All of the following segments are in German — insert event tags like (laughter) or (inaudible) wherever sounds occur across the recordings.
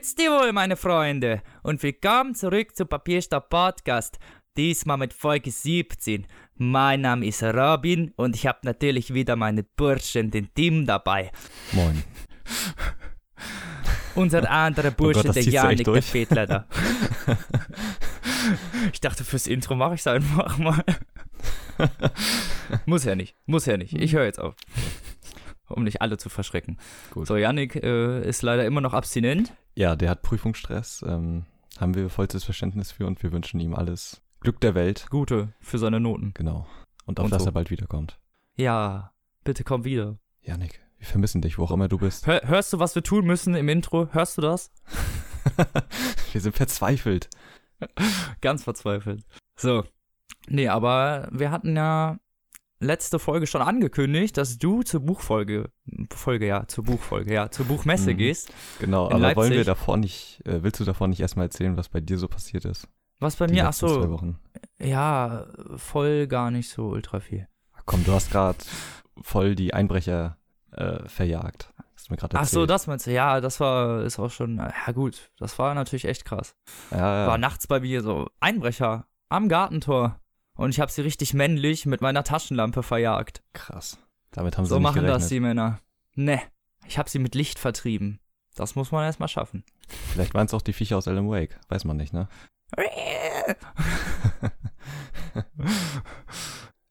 Grüezi wohl, meine Freunde, und willkommen zurück zu Papierstadt Podcast. Diesmal mit Folge 17. Mein Name ist Robin und ich habe natürlich wieder meinen Burschen, den Tim, dabei. Moin. Unser anderer Bursche, Oh das der Janik, der fehlt leider. (laughs) ich dachte, fürs Intro mache ich es einfach mal. Muss ja nicht, muss ja nicht. Ich höre jetzt auf. Um nicht alle zu verschrecken. Gut. So, Janik äh, ist leider immer noch abstinent. Ja, der hat Prüfungsstress. Ähm, haben wir vollstes Verständnis für und wir wünschen ihm alles Glück der Welt. Gute für seine Noten. Genau. Und auch, Und dass so. er bald wiederkommt. Ja, bitte komm wieder. Janik, wir vermissen dich, wo auch immer du bist. Hör, hörst du, was wir tun müssen im Intro? Hörst du das? (laughs) wir sind verzweifelt. (laughs) Ganz verzweifelt. So. Nee, aber wir hatten ja letzte Folge schon angekündigt, dass du zur Buchfolge, Folge, ja, zur Buchfolge, ja, zur Buchmesse Mhm. gehst. Genau, aber wollen wir Leipzig. davor nicht, äh, willst du davor nicht erstmal erzählen, was bei dir so passiert ist? Was bei Die mir, ach so, ja, voll gar nicht so ultra viel. Komm, du hast gerade voll die Einbrecher äh, verjagt. Hast mir gerade Ach so, das meinst du, ja, das war, ist auch schon, ja gut, das war natürlich echt krass. Ja, ja. War nachts bei mir so Einbrecher am Gartentor und ich habe sie richtig männlich mit meiner Taschenlampe verjagt. krass. Damit haben sie So machen gerechnet. das die Männer. Ne, ich habe sie mit Licht vertrieben. Das muss man erstmal schaffen. Vielleicht waren es auch die Viecher aus Alan Wake. Weiß man nicht, ne? (laughs)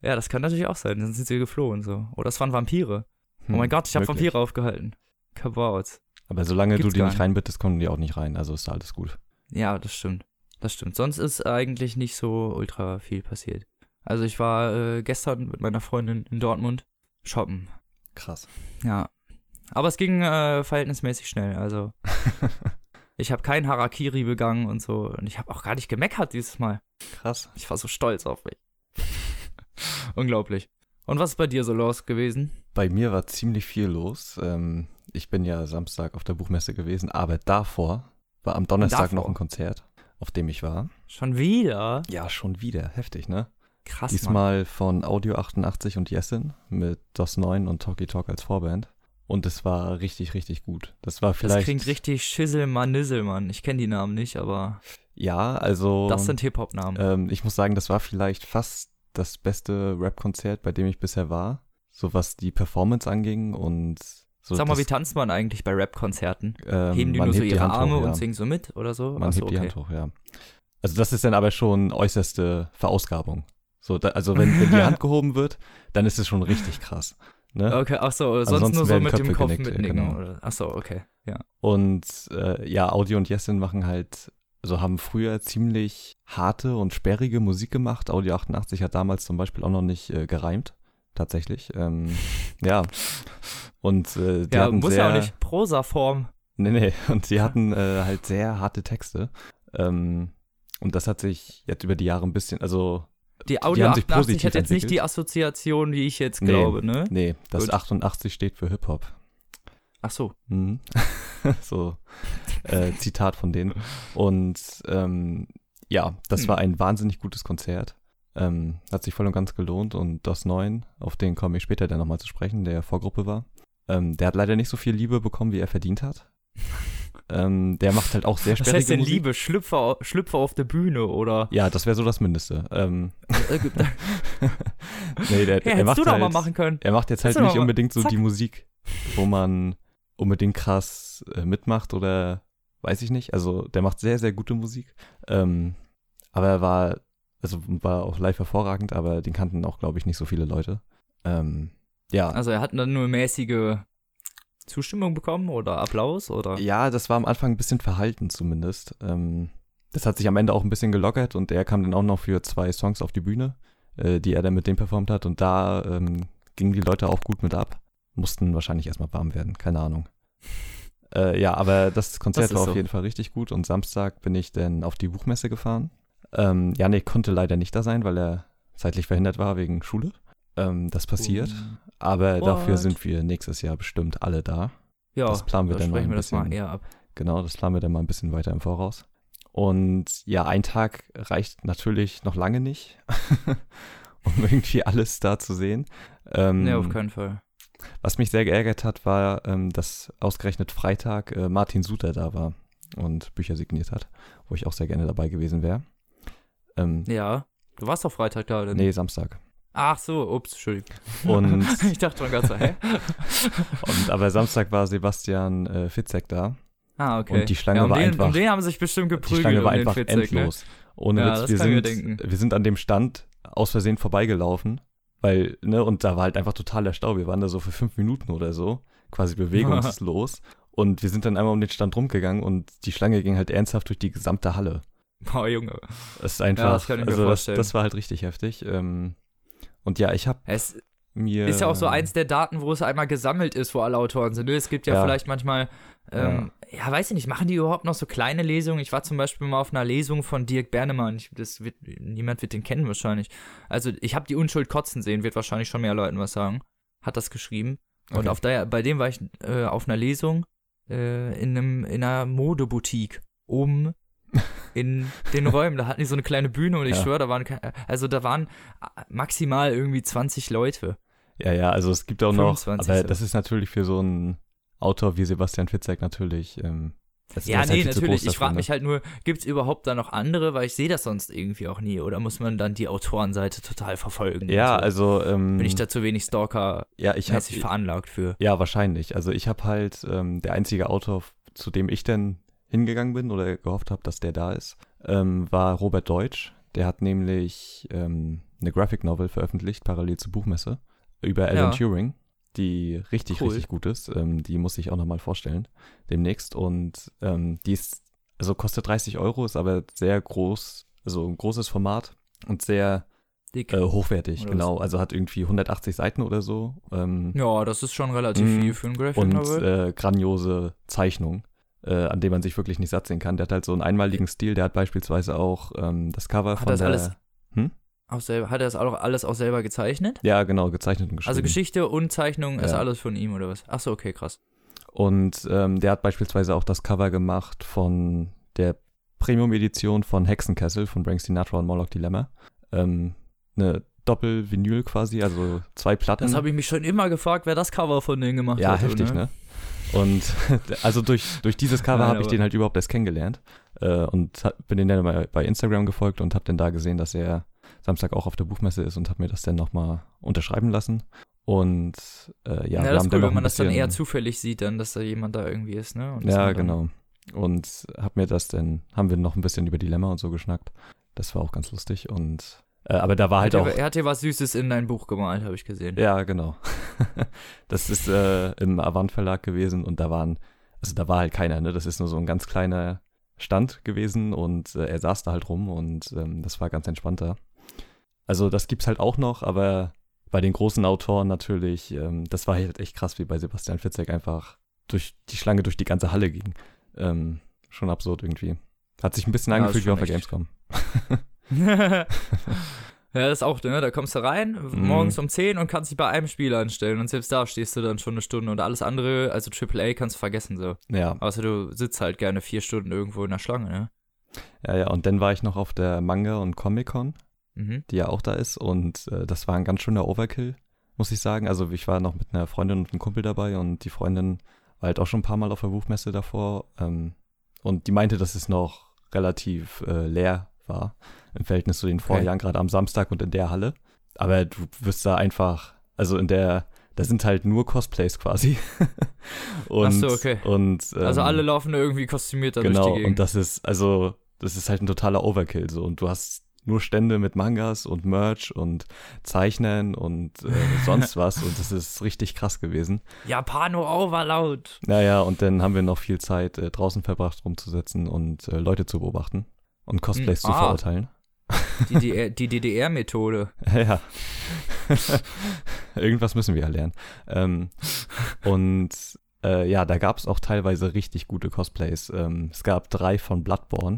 ja, das kann natürlich auch sein. Dann sind sie geflohen so. Oder es waren Vampire. Oh mein Hm, Gott, ich habe. Vampire aufgehalten. Kabauz. Aber solange Gibt's du die nicht. reinbittest, kommen die auch nicht rein. Also ist da alles gut. Ja, das stimmt. Das stimmt. Sonst ist eigentlich nicht so ultra viel passiert. Also ich war äh, gestern mit meiner Freundin in Dortmund shoppen. Krass. Ja. Aber es ging äh, verhältnismäßig schnell. Also (laughs) ich habe kein Harakiri begangen und so. Und ich habe auch gar nicht gemeckert dieses Mal. Krass. Ich war so stolz auf mich. (laughs) Unglaublich. Und was ist bei dir so los gewesen? Bei mir war ziemlich viel los. Ähm, ich bin ja Samstag auf der Buchmesse gewesen, aber davor war am Donnerstag Davor? noch ein Konzert, auf dem ich war. Schon wieder? Ja, schon wieder. Heftig, ne? Krass, Mann. Diesmal von Audio 88 und Jessin mit DOS 9 und Talkie Talk als Vorband. Und es war richtig, richtig gut. Das war Das vielleicht. klingt richtig Schisselmann, Nisselmann. Ich kenne die Namen nicht, aber Ja, also. das sind Hip-Hop-Namen. Ähm, ich muss sagen, das war vielleicht fast das beste Rap-Konzert, bei dem ich bisher war. So was die Performance anging und so. Sag mal, wie tanzt man eigentlich bei Rap-Konzerten? ähm, Heben die man nur so die ihre Hand Arme hoch, ja. und singen so mit oder so? Man Achso, hebt die okay. Hand hoch, ja. Also das ist dann aber schon äußerste Verausgabung. So, da, also wenn, wenn die (laughs) Hand gehoben wird, dann ist es schon richtig krass. Ne? Okay, achso, sonst Ansonsten nur so mit dem Köpfe Kopf genickt, ja, mitnicken. genau. oder- Achso, okay, ja. Und äh, ja, Audio und Jessin machen halt, also haben früher ziemlich harte und sperrige Musik gemacht. Audio 88 hat damals zum Beispiel auch noch nicht äh, gereimt, tatsächlich. Ähm, ja. Und äh, die Ja, hatten muss sehr, ja auch nicht Prosa-Form. Nee, nee. Und die hatten äh, halt sehr harte Texte. Ähm, und das hat sich jetzt über die Jahre ein bisschen, also Die Audio sich 88 positiv hat jetzt nicht entwickelt. die Assoziation, die ich jetzt Nee. glaube, ne? nee, das Gut. 88 steht für Hip-Hop. Achso. Mhm. (laughs) so, äh, Zitat von denen. Und ähm, ja, das Hm. war ein wahnsinnig gutes Konzert. Ähm, hat sich voll und ganz gelohnt. Und DOS 9, auf den komme ich später dann nochmal zu sprechen, der Vorgruppe war. Ähm, der hat leider nicht so viel Liebe bekommen, wie er verdient hat. (laughs) ähm, der macht halt auch sehr Was sperrige heißt denn Musik. Liebe? Schlüpfer, Schlüpfer auf der Bühne oder? Ja, das wäre so das Mindeste. Ähm, Äh, (laughs) nee, der, (laughs) ja, er macht du doch halt, mal machen können. Er macht jetzt halt nicht unbedingt so Zack. die Musik, wo man unbedingt krass äh, mitmacht oder weiß ich nicht. Also der macht sehr, sehr gute Musik. Ähm, aber er war, also war auch live hervorragend, aber den kannten auch, glaube ich, nicht so viele Leute. Ähm, ja. Also er hat dann nur mäßige Zustimmung bekommen oder Applaus oder? Ja, das war am Anfang ein bisschen verhalten zumindest. Ähm, das hat sich am Ende auch ein bisschen gelockert und er kam dann auch noch für zwei Songs auf die Bühne, äh, die er dann mit denen performt hat und da ähm, gingen die Leute auch gut mit ab. Mussten wahrscheinlich erstmal warm werden, keine Ahnung. Äh, ja, aber das Konzert Das war auf so. jeden Fall richtig gut und Samstag bin ich dann auf die Buchmesse gefahren. Ähm, Janik konnte leider nicht da sein, weil er zeitlich verhindert war wegen Schule. Ähm, das passiert, aber dafür What? sind wir nächstes Jahr bestimmt alle da. Ja, das planen wir da dann mal ein wir das mal bisschen. eher ab. Genau, das planen wir dann mal ein bisschen weiter im Voraus. Und ja, ein Tag reicht natürlich noch lange nicht, (laughs) um irgendwie alles da zu sehen. Ähm, Nee, auf keinen Fall. was mich sehr geärgert hat, war, ähm, dass ausgerechnet Freitag äh, Martin Suter da war. und Bücher signiert hat, wo ich auch sehr gerne dabei gewesen wäre. Ähm, Ja. Du warst doch Freitag da, oder? nee, Samstag. Ach so, ups, Entschuldigung. Und, (laughs) ich dachte schon ganz so, hä? (laughs) und aber Samstag war Sebastian äh, Fitzek da. Ah, okay. Und die Schlange ja, um war den, einfach- Um den haben sich bestimmt geprügelt. Die Schlange war um einfach Fitzek, ne? endlos. Ohne Ja, Witz, wir sind, wir sind an dem Stand aus Versehen vorbeigelaufen, weil, ne, und da war halt einfach totaler Stau. Wir waren da so für fünf Minuten oder so, quasi bewegungslos. (laughs) und wir sind dann einmal um den Stand rumgegangen und die Schlange ging halt ernsthaft durch die gesamte Halle. (laughs) Boah, Junge. Das ist einfach, das kann ich mir also das, vorstellen. das war halt richtig heftig. Ähm, und ja, ich habe Es mir. ist ja auch so eins der Daten, wo es einmal gesammelt ist, wo alle Autoren sind. ne? Es gibt ja, Ja. vielleicht manchmal, ähm, ja. weiß ich nicht, machen die überhaupt noch so kleine Lesungen? Ich war zum Beispiel mal auf einer Lesung von Dirk Bernemann. Ich, das wird, niemand wird den kennen wahrscheinlich. Also ich habe die Unschuld kotzen sehen, wird wahrscheinlich schon mehr Leuten was sagen. Hat das geschrieben. Und Okay. auf der, bei dem war ich äh, auf einer Lesung äh, in, einem, in einer Modeboutique oben in den Räumen. Da hatten die so eine kleine Bühne und ich Ja. schwöre, da waren, also da waren äh, maximal irgendwie 20 Leute. Ja, ja, also es gibt auch noch, 25 aber so. das ist natürlich für so einen Autor wie Sebastian Fitzek natürlich. Ähm, das, Ja, ist nee, halt natürlich. Ich frage ne? mich halt nur, gibt es überhaupt da noch andere, weil ich sehe das sonst irgendwie auch nie. Oder muss man dann die Autorenseite total verfolgen? Ja, und so? also. Ähm, Bin ich da zu wenig Stalker-mäßig ja, ich habe veranlagt für. Ja, wahrscheinlich. Also ich habe halt ähm, der einzige Autor, zu dem ich dann hingegangen bin oder gehofft habe, dass der da ist, ähm, war Robert Deutsch. Der hat nämlich ähm, eine Graphic Novel veröffentlicht, parallel zur Buchmesse, über Alan Ja. Turing, die richtig, Cool. richtig gut ist. Ähm, die muss ich auch nochmal vorstellen demnächst. Und ähm, die ist, also kostet 30 Euro, ist aber sehr groß, also ein großes Format und sehr Dick. äh, hochwertig, Oder genau. Also hat irgendwie 180 Seiten oder so. Ähm, ja, das ist schon relativ Mm, viel für ein Graphic und Novel. äh, grandiose Zeichnung, äh, an dem man sich wirklich nicht satt sehen kann. Der hat halt so einen einmaligen Stil. Der hat beispielsweise auch ähm, das Cover Hat von das der. alles- Hm? Auch selber, hat er das auch alles auch selber gezeichnet? Ja, genau, gezeichnet und geschrieben. Also Geschichte und Zeichnung ist Ja. alles von ihm oder was? Ach so, okay, krass. Und ähm, der hat beispielsweise auch das Cover gemacht von der Premium-Edition von Hexenkessel von Frank Sinatra und Moloch Dilemma. Ähm, eine Doppel-Vinyl quasi, also zwei Platten. Das habe ich mich schon immer gefragt, wer das Cover von denen gemacht Ja, hat. heftig, ne? Und (laughs) also durch, durch dieses Cover habe ich den halt überhaupt erst kennengelernt äh, und hab, bin den dann mal bei Instagram gefolgt und habe dann da gesehen, dass er Samstag auch auf der Buchmesse ist und habe mir das dann nochmal unterschreiben lassen. Und äh, ja, Ja, das ist cool, wenn man das dann eher zufällig sieht, dann, dass da jemand da irgendwie ist, ne? Und Ja, genau. Und hab mir das dann, haben wir noch ein bisschen über Dilemma und so geschnackt. Das war auch ganz lustig und aber da war halt Hat auch. er, hat dir was Süßes in dein Buch gemalt, habe ich gesehen. Ja, genau. (laughs) das ist äh, im Avant Verlag gewesen und da waren, also da war halt keiner, ne? Das ist nur so ein ganz kleiner Stand gewesen und äh, er saß da halt rum und ähm, das war ganz entspannter. Also das gibt's halt auch noch, aber bei den großen Autoren natürlich, ähm, das war halt echt krass, wie bei Sebastian Fitzek einfach durch die Schlange durch die ganze Halle ging. Ähm, schon absurd irgendwie. Hat sich ein bisschen Ja, angefühlt ist wie auf der Gamescom. (laughs) (laughs) ja, das ist auch, ne? Da kommst du rein, Mhm. morgens um 10 und kannst dich bei einem Spiel anstellen. Und selbst da stehst du dann schon eine Stunde und alles andere, also AAA, kannst du vergessen so. Ja, Außer du sitzt halt gerne vier Stunden irgendwo in der Schlange, ne? ja, ja. Und dann war ich noch auf der Manga und Comic Con. Mhm. die ja auch da ist. Und äh, das war ein ganz schöner Overkill, muss ich sagen. Also ich war noch mit einer Freundin und einem Kumpel dabei und die Freundin war halt auch schon ein paar Mal auf der Buchmesse davor. Ähm, und die meinte, dass es noch relativ äh, leer war im Verhältnis zu den Vorjahren, gerade am Samstag und in der Halle. Aber du wirst da einfach, also in der, da sind halt nur Cosplays quasi. und, (laughs) Ach so, okay. Und, Also ähm, alle laufen irgendwie kostümiert da durch Genau, die Gegend. und das ist, also, das ist halt ein totaler Overkill so. Und du hast nur Stände mit Mangas und Merch und Zeichnen und äh, (laughs) sonst was. Und das ist richtig krass gewesen. Japano Overloud. Naja, und dann haben wir noch viel Zeit äh, draußen verbracht, rumzusetzen und äh, Leute zu beobachten und Cosplays zu ah. verurteilen. Die, die DDR-Methode. (laughs) ja. Irgendwas müssen wir ja lernen. Ähm, und äh, ja, da gab es auch teilweise richtig gute Cosplays. Ähm, es gab drei von Bloodborne,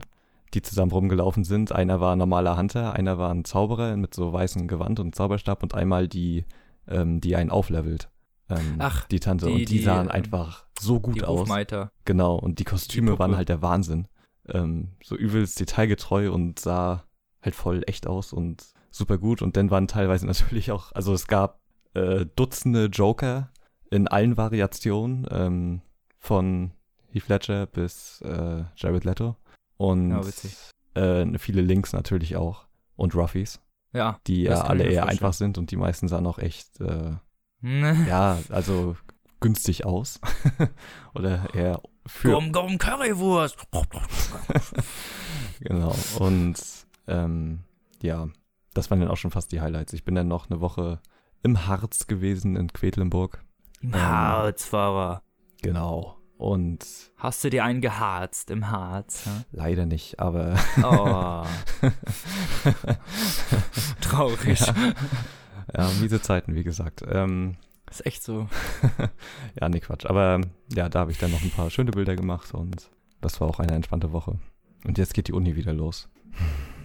die zusammen rumgelaufen sind. Einer war ein normaler Hunter, einer war ein Zauberer mit so weißem Gewand und Zauberstab und einmal die, ähm, die einen auflevelt. Ähm, Ach, die Tante. die- und die, die, sahen ähm, einfach so gut die aus. Hofmeiter. Genau, und die Kostüme Puppe. waren halt der Wahnsinn. Ähm, so übelst detailgetreu und sah halt voll echt aus und super gut. Und dann waren teilweise (laughs) natürlich auch, also es gab äh, Dutzende Joker in allen Variationen ähm, von Heath Ledger bis äh, Jared Leto. Und Ja, äh, viele Links natürlich auch. Und Ruffies, Ja. die ja alle eher einfach sind und die meisten sahen auch echt, äh, (laughs) ja, also günstig aus. (laughs) Oder eher für. Komm, komm, Currywurst. Genau. Und ähm, ja, das waren dann auch schon fast die Highlights. Ich bin dann noch eine Woche im Harz gewesen, in Quedlinburg. Im Harzfahrer. Genau. Und Hast du dir einen geharzt im Harz? Ja? leider nicht, aber Oh. (laughs) Traurig. ja, miese Zeiten, wie gesagt. Ähm, Ist echt so. (laughs) ja, nee, Quatsch. Aber ja, da habe ich dann noch ein paar schöne Bilder gemacht und das war auch eine entspannte Woche. Und jetzt geht die Uni wieder los.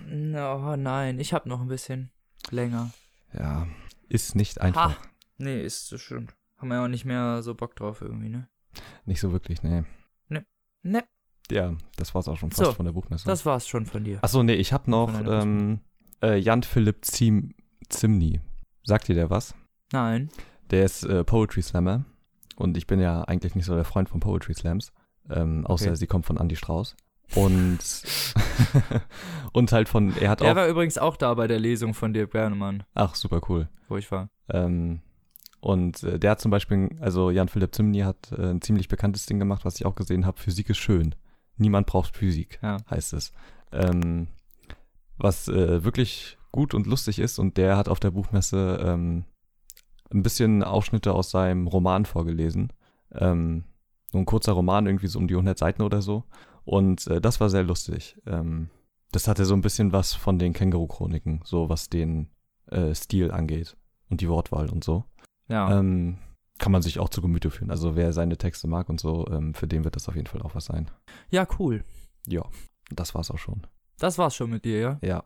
Oh nein, ich hab noch ein bisschen länger. Ja, ist nicht einfach. Ha. Nee, ist so schön. Haben wir ja auch nicht mehr so Bock drauf irgendwie, ne? Nicht so wirklich, nee. Ne, Ja, das war's auch schon fast So, von der Buchmesse. das war's schon von dir. Achso, nee, ich habe noch ähm, äh, Jan Philipp Ziem Zimny. Sagt dir der was? Nein. Der ist äh, Poetry Slammer. Und ich bin ja eigentlich nicht so der Freund von Poetry Slams. Ähm, außer Okay. sie kommt von Andy Strauß. Und, (laughs) und halt von, er hat Der auch. war übrigens auch da bei der Lesung von Dirk Bernemann, Ach, super cool. wo ich war. Ähm, und äh, der hat zum Beispiel, also Jan Philipp Zimny hat äh, ein ziemlich bekanntes Ding gemacht, was ich auch gesehen habe. Physik ist schön. Niemand braucht Physik, Ja. heißt es. Ähm, was äh, wirklich gut und lustig ist. Und der hat auf der Buchmesse ähm, ein bisschen Ausschnitte aus seinem Roman vorgelesen. Ähm, so ein kurzer Roman, irgendwie so um die 100 Seiten oder so. Und äh, das war sehr lustig. Ähm, das hatte so ein bisschen was von den Känguru-Chroniken, so was den äh, Stil angeht und die Wortwahl und so. Ja. Ähm, kann man sich auch zu Gemüte führen. Also wer seine Texte mag und so, ähm, für den wird das auf jeden Fall auch was sein. ja, cool. Ja, das war's auch schon. Das war's schon mit dir, ja? Ja,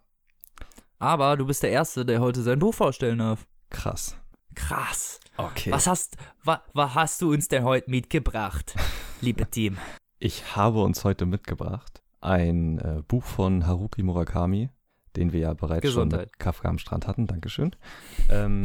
Aber du bist der Erste, der heute sein Buch vorstellen darf. krass. Krass. Okay. Was hast, wa, was hast du uns denn heute mitgebracht, (laughs) liebe Team? Ich habe uns heute mitgebracht ein äh, Buch von Haruki Murakami, den wir ja bereits schon Gesundheit. mit Kafka am Strand hatten. Dankeschön. Ähm,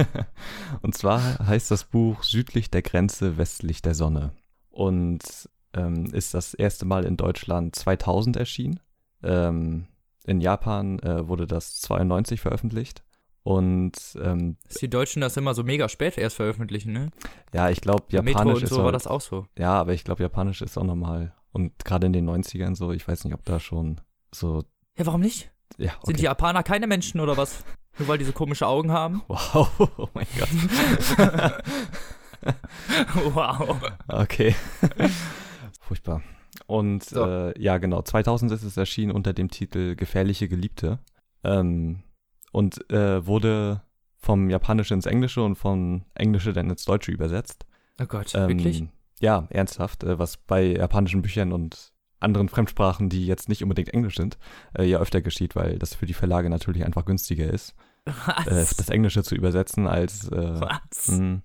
(laughs) und zwar heißt das Buch Südlich der Grenze, westlich der Sonne. Und ähm, ist das erste Mal in Deutschland 2000 erschienen. Ähm, in Japan äh, wurde das 92 veröffentlicht. Und ähm, Dass die Deutschen das immer so mega spät erst veröffentlichen, ne? ja, ich glaube, Bei Metro Japanisch und ist so auch- war das auch so. Ja, aber ich glaube, Japanisch ist auch normal. Und gerade in den 90ern so, ich weiß nicht, ob da schon so, Ja, warum nicht? ja, Sind die okay. Japaner keine Menschen oder was? Nur weil die so komische Augen haben? (laughs) Wow, oh mein Gott. (laughs) wow. Okay. (laughs) Furchtbar. Und So. äh, ja, genau, 2000 ist es erschienen unter dem Titel Gefährliche Geliebte. Ähm, und äh, wurde vom Japanische ins Englische und vom Englische dann ins Deutsche übersetzt. Oh Gott, Ähm, wirklich? Ja, ernsthaft, äh, was bei japanischen Büchern und anderen Fremdsprachen, die jetzt nicht unbedingt Englisch sind, äh, ja öfter geschieht, weil das für die Verlage natürlich einfach günstiger ist, äh, das Englische zu übersetzen als äh, Was? mh,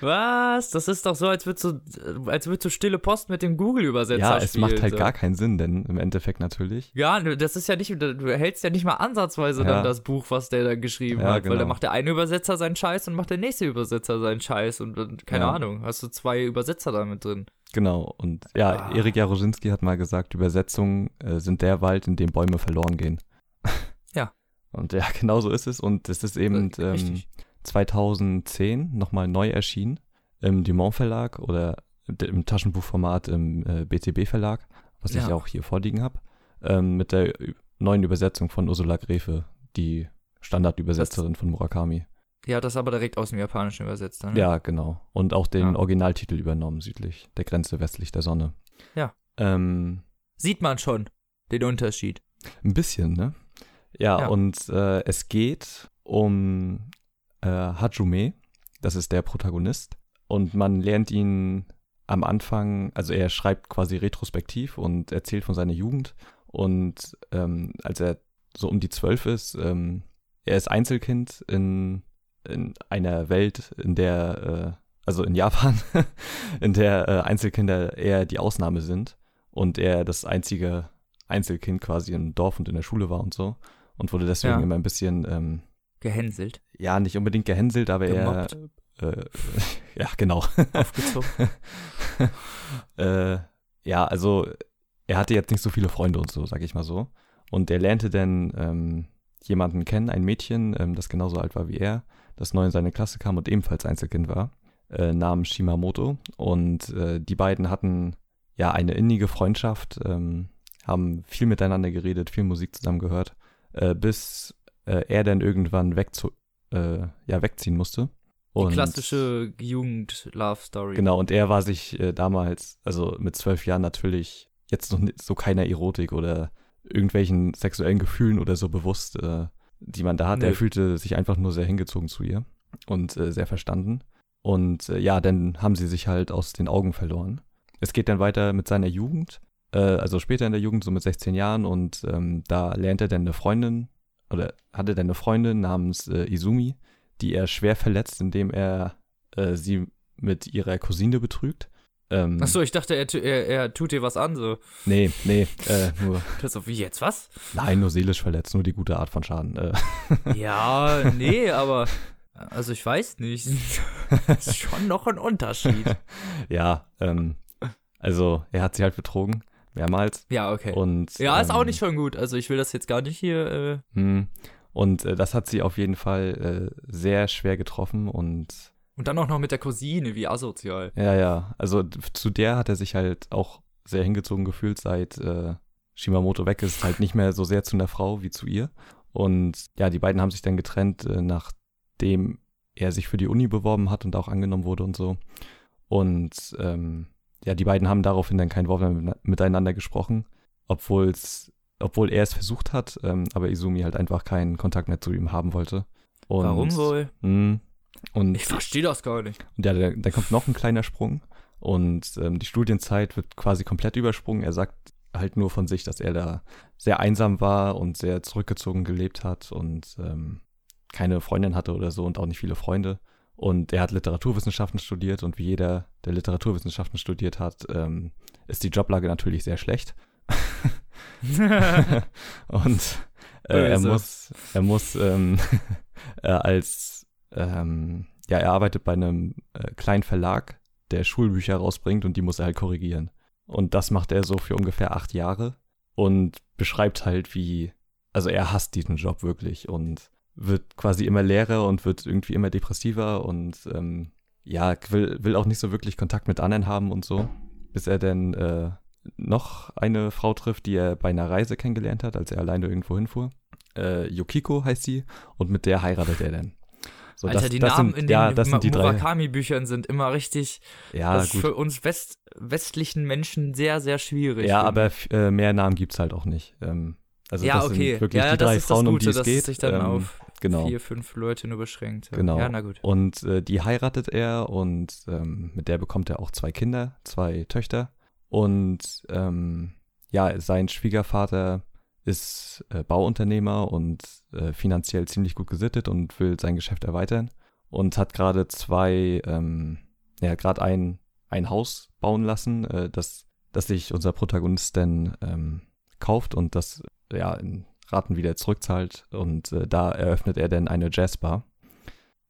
Was? Das ist doch so, als würdest du, als würdest du stille Post mit dem Google-Übersetzer Ja, es macht spielen, halt so. gar keinen Sinn, denn im Endeffekt natürlich. Ja, du- das ist ja nicht, du hältst ja nicht mal ansatzweise Ja. dann das Buch, was der da geschrieben Ja, hat, weil genau. da macht der eine Übersetzer seinen Scheiß und macht der nächste Übersetzer seinen Scheiß und, und keine Ja. Ahnung, hast du zwei Übersetzer da mit drin. Genau. Und ja, Ah. Erik Jarosinski hat mal gesagt, Übersetzungen äh, sind der Wald, in dem Bäume verloren gehen. Ja. (laughs) Und ja, genau so ist es. Und es ist eben Äh, ähm. 2010 nochmal neu erschienen im Dumont Verlag oder im Taschenbuchformat im äh, BTB Verlag, was ich Ja. auch hier vorliegen habe, ähm, mit der neuen Übersetzung von Ursula Gräfe, die Standardübersetzerin von Murakami. Ja, das aber direkt aus dem Japanischen übersetzt ne? Ja, genau. Und auch den Ja. Originaltitel übernommen, südlich der Grenze westlich der Sonne. Ja. Ähm, Sieht man schon den Unterschied. ein bisschen, ne? Ja, Ja. und äh, es geht um äh, Hajume, das ist der Protagonist. Und man lernt ihn am Anfang, also er schreibt quasi retrospektiv und erzählt von seiner Jugend. Und ähm, als er so um die zwölf ist, ähm, er ist Einzelkind in, in einer Welt, in der, äh, also in Japan, (laughs) in der äh, Einzelkinder eher die Ausnahme sind und er das einzige Einzelkind quasi im Dorf und in der Schule war und so und wurde deswegen Ja. immer ein bisschen, ähm, Gehänselt, ja, nicht unbedingt gehänselt, aber gemobbt, er, äh, (laughs) ja, genau. aufgezogen. (laughs) äh, ja, also er hatte jetzt nicht so viele Freunde und so, sag ich mal so. Und er lernte dann ähm, jemanden kennen, ein Mädchen, ähm, das genauso alt war wie er, das neu in seine Klasse kam und ebenfalls Einzelkind war, äh, namens Shimamoto. Und äh, die beiden hatten ja eine innige Freundschaft, ähm, haben viel miteinander geredet, viel Musik zusammen gehört, äh, bis äh, er dann irgendwann wegzu äh, ja, wegziehen musste. Und, Die klassische Jugend-Love-Story. Genau, und er war sich äh, damals, also mit zwölf Jahren natürlich jetzt noch nicht, so keiner Erotik oder irgendwelchen sexuellen Gefühlen oder so bewusst, äh, die man da hat. Nee. Er fühlte sich einfach nur sehr hingezogen zu ihr und äh, sehr verstanden. Und äh, ja, dann haben sie sich halt aus den Augen verloren. Es geht dann weiter mit seiner Jugend, äh, also später in der Jugend, so mit 16 Jahren, und ähm, da lernt er dann eine Freundin oder hatte dann eine Freundin namens äh, Izumi, die er schwer verletzt, indem er äh, sie mit ihrer Cousine betrügt. Ähm, Achso, ich dachte, er, er, er, tut dir was an, so. Nee, nee, äh, nur. (laughs) Das ist wie jetzt, was? Nein, nur seelisch verletzt, nur die gute Art von Schaden. Äh. (laughs) Ja, nee, aber. Also ich weiß nicht. Das ist schon noch ein Unterschied. (laughs) ja, ähm, also er hat sie halt betrogen mehrmals. Ja, okay. Und, ja, ist ähm, auch nicht schon gut. Also ich will das jetzt gar nicht hier. Äh hm. und äh, das hat sie auf jeden Fall äh, sehr schwer getroffen und. Und dann auch noch mit der Cousine, wie asozial. Ja, ja. Also zu der hat er sich halt auch sehr hingezogen gefühlt, seit äh, Shimamoto weg ist, halt nicht mehr so sehr zu einer Frau wie zu ihr. Und ja, die beiden haben sich dann getrennt, äh, nachdem er sich für die Uni beworben hat und auch angenommen wurde und so. Und ähm, ja, die beiden haben daraufhin dann kein Wort mehr miteinander gesprochen, obwohl's, obwohl er es versucht hat, ähm, aber Izumi halt einfach keinen Kontakt mehr zu ihm haben wollte. Und, Warum wohl? Mh, hm, und, ich verstehe das gar nicht. Und ja, da, da kommt noch ein kleiner Sprung und ähm, die Studienzeit wird quasi komplett übersprungen. Er sagt halt nur von sich, dass er da sehr einsam war und sehr zurückgezogen gelebt hat und ähm, keine Freundin hatte oder so und auch nicht viele Freunde. Und er hat Literaturwissenschaften studiert und wie jeder, der Literaturwissenschaften studiert hat, ähm, ist die Joblage natürlich sehr schlecht. (laughs) (laughs) und äh, er muss, er muss ähm, (laughs) äh, als, ähm, ja, er arbeitet bei einem äh, kleinen Verlag, der Schulbücher rausbringt und die muss er halt korrigieren. Und das macht er so für ungefähr acht Jahre und beschreibt halt, wie, also er hasst diesen Job wirklich und wird quasi immer leerer und wird irgendwie immer depressiver und ähm, ja, will, will auch nicht so wirklich Kontakt mit anderen haben und so, bis er dann äh, noch eine Frau trifft, die er bei einer Reise kennengelernt hat, als er alleine irgendwo hinfuhr. Äh, Yukiko heißt sie und mit der heiratet er dann. So, Alter, das, die das Namen sind, in den ja, Murakami-Büchern sind immer richtig ja, das ist für uns West, westlichen Menschen sehr, sehr schwierig. Ja, aber äh, mehr Namen gibt es halt auch nicht. Ähm, also ja, das okay. sind wirklich ja, die drei Frauen, Gute, um die es geht. Sich dann ähm, auf genau. vier, fünf Leute nur beschränkt. Genau. Ja, na gut. Und äh, die heiratet er und ähm, mit der bekommt er auch zwei Kinder, zwei Töchter. Und ähm, ja, sein Schwiegervater ist äh, Bauunternehmer und äh, finanziell ziemlich gut gesittet und will sein Geschäft erweitern und hat gerade zwei, ähm, ja, gerade ein, ein Haus bauen lassen, äh, das, das sich unser Protagonist dann ähm, kauft und das ja in Raten wieder zurückzahlt. Und äh, da eröffnet er dann eine Jazzbar,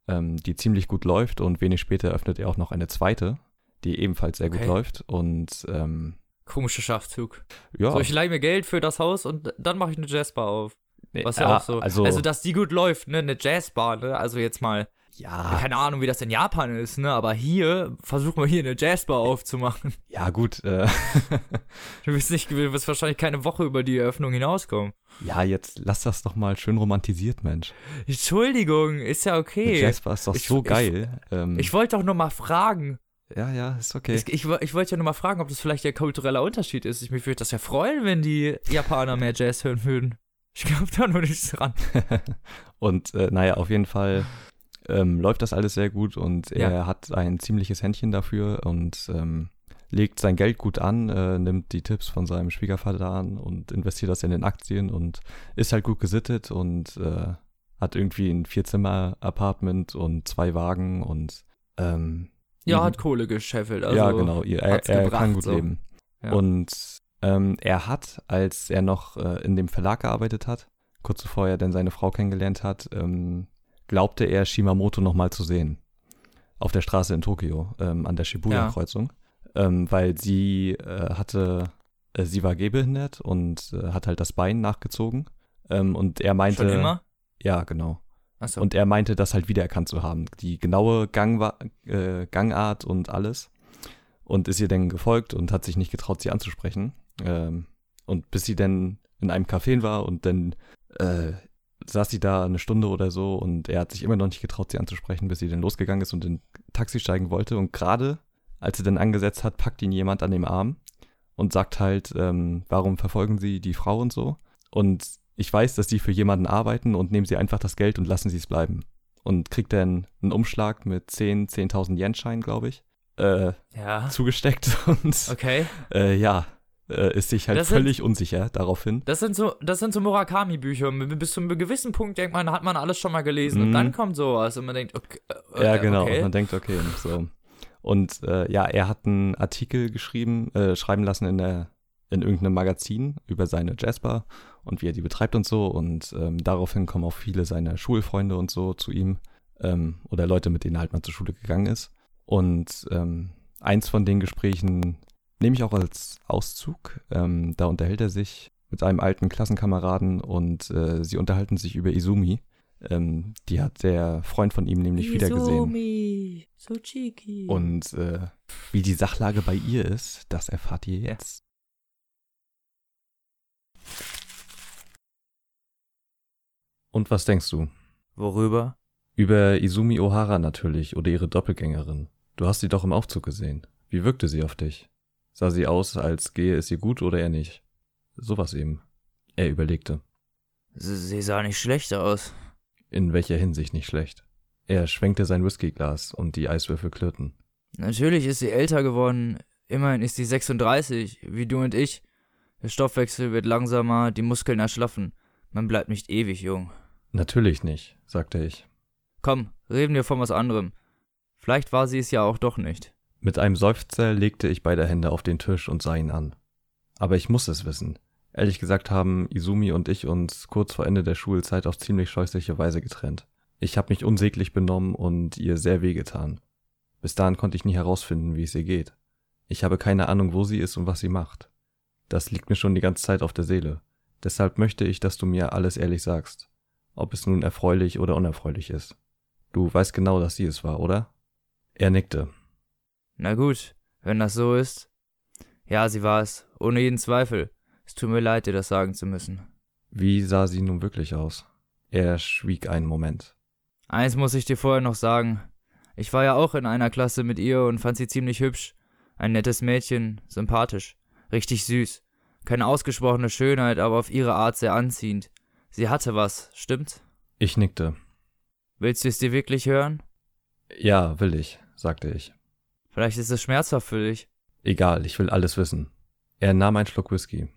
ähm, die ziemlich gut läuft. Und wenig später eröffnet er auch noch eine zweite, die ebenfalls sehr okay. gut läuft. Und ähm, komischer Schachzug. Ja. So, ich leihe mir Geld für das Haus und dann mache ich eine Jazzbar auf. Was ja, ja auch so. Also, also, dass die gut läuft, ne? Eine Jazzbar, ne? Also jetzt mal ja. Keine Ahnung, wie das in Japan ist, ne? Aber hier versuchen wir hier eine Jazzbar aufzumachen. Ja, gut. Äh. (laughs) du wirst nicht, du wirst wahrscheinlich keine Woche über die Eröffnung hinauskommen. Ja, jetzt lass das doch mal schön romantisiert, Mensch. Entschuldigung, ist ja okay. Eine Jazzbar ist doch ich, so geil. Ich, ähm. ich wollte doch nur mal fragen. Ja, ja, ist okay. Ich, ich, ich wollte ja nur mal fragen, ob das vielleicht der kulturelle Unterschied ist. Ich mich würde das ja freuen, wenn die Japaner mehr Jazz hören würden. Ich glaube da nur nichts dran. (laughs) Und äh, naja, auf jeden Fall ähm, läuft das alles sehr gut und er ja. hat ein ziemliches Händchen dafür und ähm, legt sein Geld gut an, äh, nimmt die Tipps von seinem Schwiegervater an und investiert das in den Aktien und ist halt gut gesittet und äh, hat irgendwie ein Vierzimmer-Apartment und zwei Wagen und ähm, ja, hat Kohle gescheffelt. Also ja, genau. Er, er gebracht, kann gut so. leben. Ja. Und ähm, er hat, als er noch äh, in dem Verlag gearbeitet hat, kurz bevor er dann seine Frau kennengelernt hat, ähm, glaubte er Shimamoto nochmal zu sehen. Auf der Straße in Tokio, ähm, an der Shibuya-Kreuzung. ähm, weil sie äh, hatte, äh, sie war gehbehindert und äh, hat halt das Bein nachgezogen. Ähm, und er meinte. Schon immer? Ja, genau. Achso. Und er meinte, das halt wiedererkannt zu haben. Die genaue Gang, äh, Gangart und alles. Und ist ihr dann gefolgt und hat sich nicht getraut, sie anzusprechen. Ähm, und bis sie dann in einem Café war und dann äh, saß sie da eine Stunde oder so und er hat sich immer noch nicht getraut, sie anzusprechen, bis sie dann losgegangen ist und in Taxi steigen wollte. Und gerade als er dann angesetzt hat, packt ihn jemand an dem Arm und sagt halt, ähm, warum verfolgen sie die Frau und so. Und ich weiß, dass sie für jemanden arbeiten und nehmen sie einfach das Geld und lassen sie es bleiben. Und kriegt dann einen Umschlag mit 10, 10.000 Yen-Schein, glaube ich, äh, ja. zugesteckt (laughs) und Okay. äh, ja, äh, ist sich halt Das sind- völlig unsicher daraufhin. Das sind so, das sind so Murakami-Bücher. Und Bis zu einem gewissen Punkt denkt man, hat man alles schon mal gelesen. Und Mhm. dann kommt sowas und man denkt, okay. äh, Ja, äh, genau. Und Okay. man denkt, okay, so. Und äh, ja, er hat einen Artikel geschrieben, äh, schreiben lassen in der in irgendeinem Magazin über seine Jazzbar und wie er die betreibt und so. Und ähm, daraufhin kommen auch viele seiner Schulfreunde und so zu ihm ähm, oder Leute, mit denen er halt mal zur Schule gegangen ist. Und ähm, eins von den Gesprächen nehme ich auch als Auszug. Ähm, da unterhält er sich mit einem alten Klassenkameraden und äh, sie unterhalten sich über Izumi. Ähm, die hat der Freund von ihm nämlich wiedergesehen. Izumi, so cheeky. Und äh, wie die Sachlage bei ihr ist, das erfahrt ihr jetzt. Und was denkst du? Worüber? Über Izumi Ohara natürlich oder ihre Doppelgängerin. Du hast sie doch im Aufzug gesehen. Wie wirkte sie auf dich? Sah sie aus, als gehe es ihr gut oder eher nicht? Sowas eben. Er überlegte. Sie, sie sah nicht schlecht aus. In welcher Hinsicht nicht schlecht. Er schwenkte sein Whiskyglas und die Eiswürfel klirrten. Natürlich ist sie älter geworden. Immerhin ist sie 36, wie du und ich. Der Stoffwechsel wird langsamer, die Muskeln erschlaffen. Man bleibt nicht ewig jung. Natürlich nicht, sagte ich. Komm, reden wir von was anderem. Vielleicht war sie es ja auch doch nicht. Mit einem Seufzer legte ich beide Hände auf den Tisch und sah ihn an. Aber ich muss es wissen. Ehrlich gesagt haben Izumi und ich uns kurz vor Ende der Schulzeit auf ziemlich scheußliche Weise getrennt. Ich habe mich unsäglich benommen und ihr sehr wehgetan. Bis dahin konnte ich nie herausfinden, wie es ihr geht. Ich habe keine Ahnung, wo sie ist und was sie macht. Das liegt mir schon die ganze Zeit auf der Seele. Deshalb möchte ich, dass du mir alles ehrlich sagst. Ob es nun erfreulich oder unerfreulich ist. Du weißt genau, dass sie es war, oder? Er nickte. Na gut, wenn das so ist. Ja, sie war es, ohne jeden Zweifel. Es tut mir leid, dir das sagen zu müssen. Wie sah sie nun wirklich aus? Er schwieg einen Moment. Eins muss ich dir vorher noch sagen. Ich war ja auch in einer Klasse mit ihr und fand sie ziemlich hübsch. Ein nettes Mädchen, sympathisch, richtig süß. Keine ausgesprochene Schönheit, aber auf ihre Art sehr anziehend. Sie hatte was, stimmt? Ich nickte. Willst du es dir wirklich hören? Ja, will ich, sagte ich. Vielleicht ist es schmerzhaft für dich. Egal, ich will alles wissen. Er nahm einen Schluck Whisky.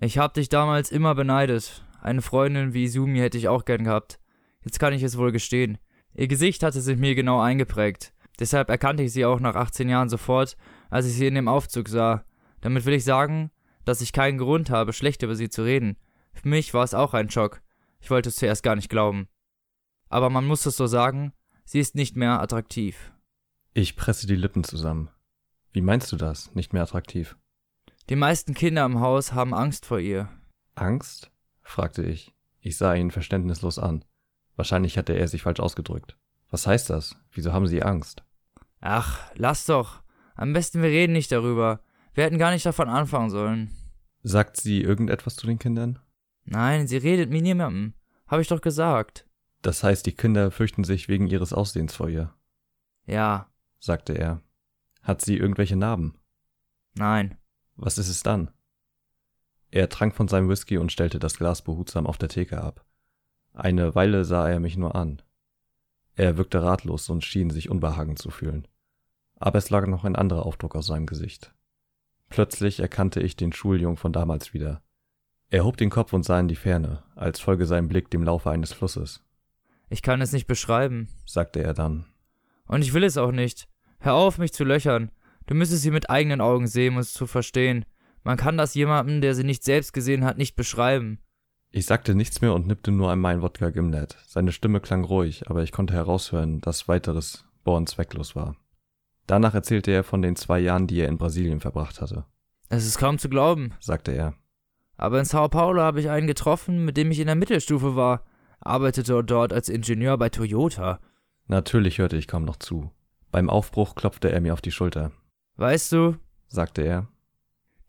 Ich hab dich damals immer beneidet. Eine Freundin wie Izumi hätte ich auch gern gehabt. Jetzt kann ich es wohl gestehen. Ihr Gesicht hatte sich mir genau eingeprägt. Deshalb erkannte ich sie auch nach 18 Jahren sofort, als ich sie in dem Aufzug sah. Damit will ich sagen, dass ich keinen Grund habe, schlecht über sie zu reden. Für mich war es auch ein Schock. Ich wollte es zuerst gar nicht glauben. Aber man muss es so sagen, sie ist nicht mehr attraktiv. Ich presse die Lippen zusammen. Wie meinst du das? Nicht mehr attraktiv? Die meisten Kinder im Haus haben Angst vor ihr. Angst? fragte ich. Ich sah ihn verständnislos an. Wahrscheinlich hatte er sich falsch ausgedrückt. Was heißt das? Wieso haben sie Angst? Ach, lass doch. Am besten wir reden nicht darüber. Wir hätten gar nicht davon anfangen sollen. Sagt sie irgendetwas zu den Kindern? Nein, sie redet mit niemandem. Hab ich doch gesagt. Das heißt, die Kinder fürchten sich wegen ihres Aussehens vor ihr, Ja, sagte er. Hat sie irgendwelche Narben? nein. Was ist es dann? Er trank von seinem Whisky und stellte das Glas behutsam auf der Theke ab. Eine Weile sah er mich nur an. Er wirkte ratlos und schien sich unbehagen zu fühlen. Aber es lag noch ein anderer Aufdruck aus seinem Gesicht. Plötzlich erkannte ich den Schuljungen von damals wieder. Er hob den Kopf und sah in die Ferne, als folge sein Blick dem Laufe eines Flusses, Ich kann es nicht beschreiben. sagte er dann. Und ich will es auch nicht. Hör auf, mich zu löchern. Du müsstest sie mit eigenen Augen sehen, um es zu verstehen. Man kann das jemandem, der sie nicht selbst gesehen hat, nicht beschreiben. Ich sagte nichts mehr und nippte nur an mein Wodka Gimlet. Seine Stimme klang ruhig, aber ich konnte heraushören, dass weiteres Bohren zwecklos war. Danach erzählte er von den zwei Jahren, die er in Brasilien verbracht hatte. Es ist kaum zu glauben, sagte er. Aber in Sao Paulo habe ich einen getroffen, mit dem ich in der Mittelstufe war, arbeitete dort als Ingenieur bei Toyota. Natürlich hörte ich kaum noch zu. Beim Aufbruch klopfte er mir auf die Schulter. Weißt du, sagte er,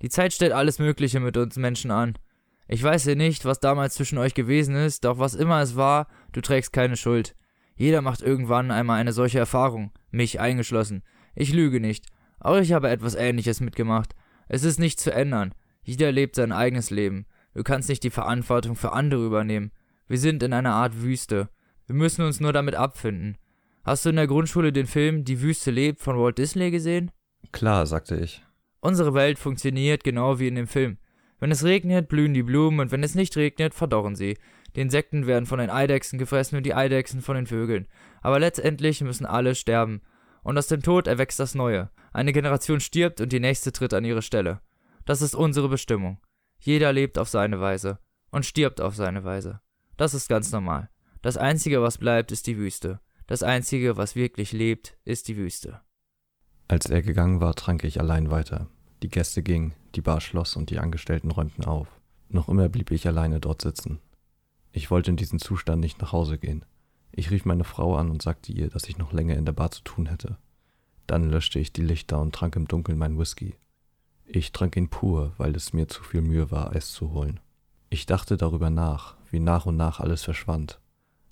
die Zeit stellt alles Mögliche mit uns Menschen an. Ich weiß ja nicht, was damals zwischen euch gewesen ist, doch was immer es war, du trägst keine Schuld. Jeder macht irgendwann einmal eine solche Erfahrung, mich eingeschlossen. Ich lüge nicht. Auch ich habe etwas Ähnliches mitgemacht. Es ist nicht zu ändern. Jeder lebt sein eigenes Leben. Du kannst nicht die Verantwortung für andere übernehmen. Wir sind in einer Art Wüste. Wir müssen uns nur damit abfinden. Hast du in der Grundschule den Film Die Wüste lebt von Walt Disney gesehen? Klar, sagte ich. Unsere Welt funktioniert genau wie in dem Film. Wenn es regnet, blühen die Blumen und wenn es nicht regnet, verdorren sie. Die Insekten werden von den Eidechsen gefressen und die Eidechsen von den Vögeln. Aber letztendlich müssen alle sterben. Und aus dem Tod erwächst das Neue. Eine Generation stirbt und die nächste tritt an ihre Stelle. Das ist unsere Bestimmung. Jeder lebt auf seine Weise und stirbt auf seine Weise. Das ist ganz normal. Das Einzige, was bleibt, ist die Wüste. Das Einzige, was wirklich lebt, ist die Wüste. Als er gegangen war, trank ich allein weiter. Die Gäste gingen, die Bar schloss und die Angestellten räumten auf. Noch immer blieb ich alleine dort sitzen. Ich wollte in diesem Zustand nicht nach Hause gehen. Ich rief meine Frau an und sagte ihr, dass ich noch länger in der Bar zu tun hätte. Dann löschte ich die Lichter und trank im Dunkeln meinen Whisky. Ich trank ihn pur, weil es mir zu viel Mühe war, Eis zu holen. Ich dachte darüber nach, wie nach und nach alles verschwand.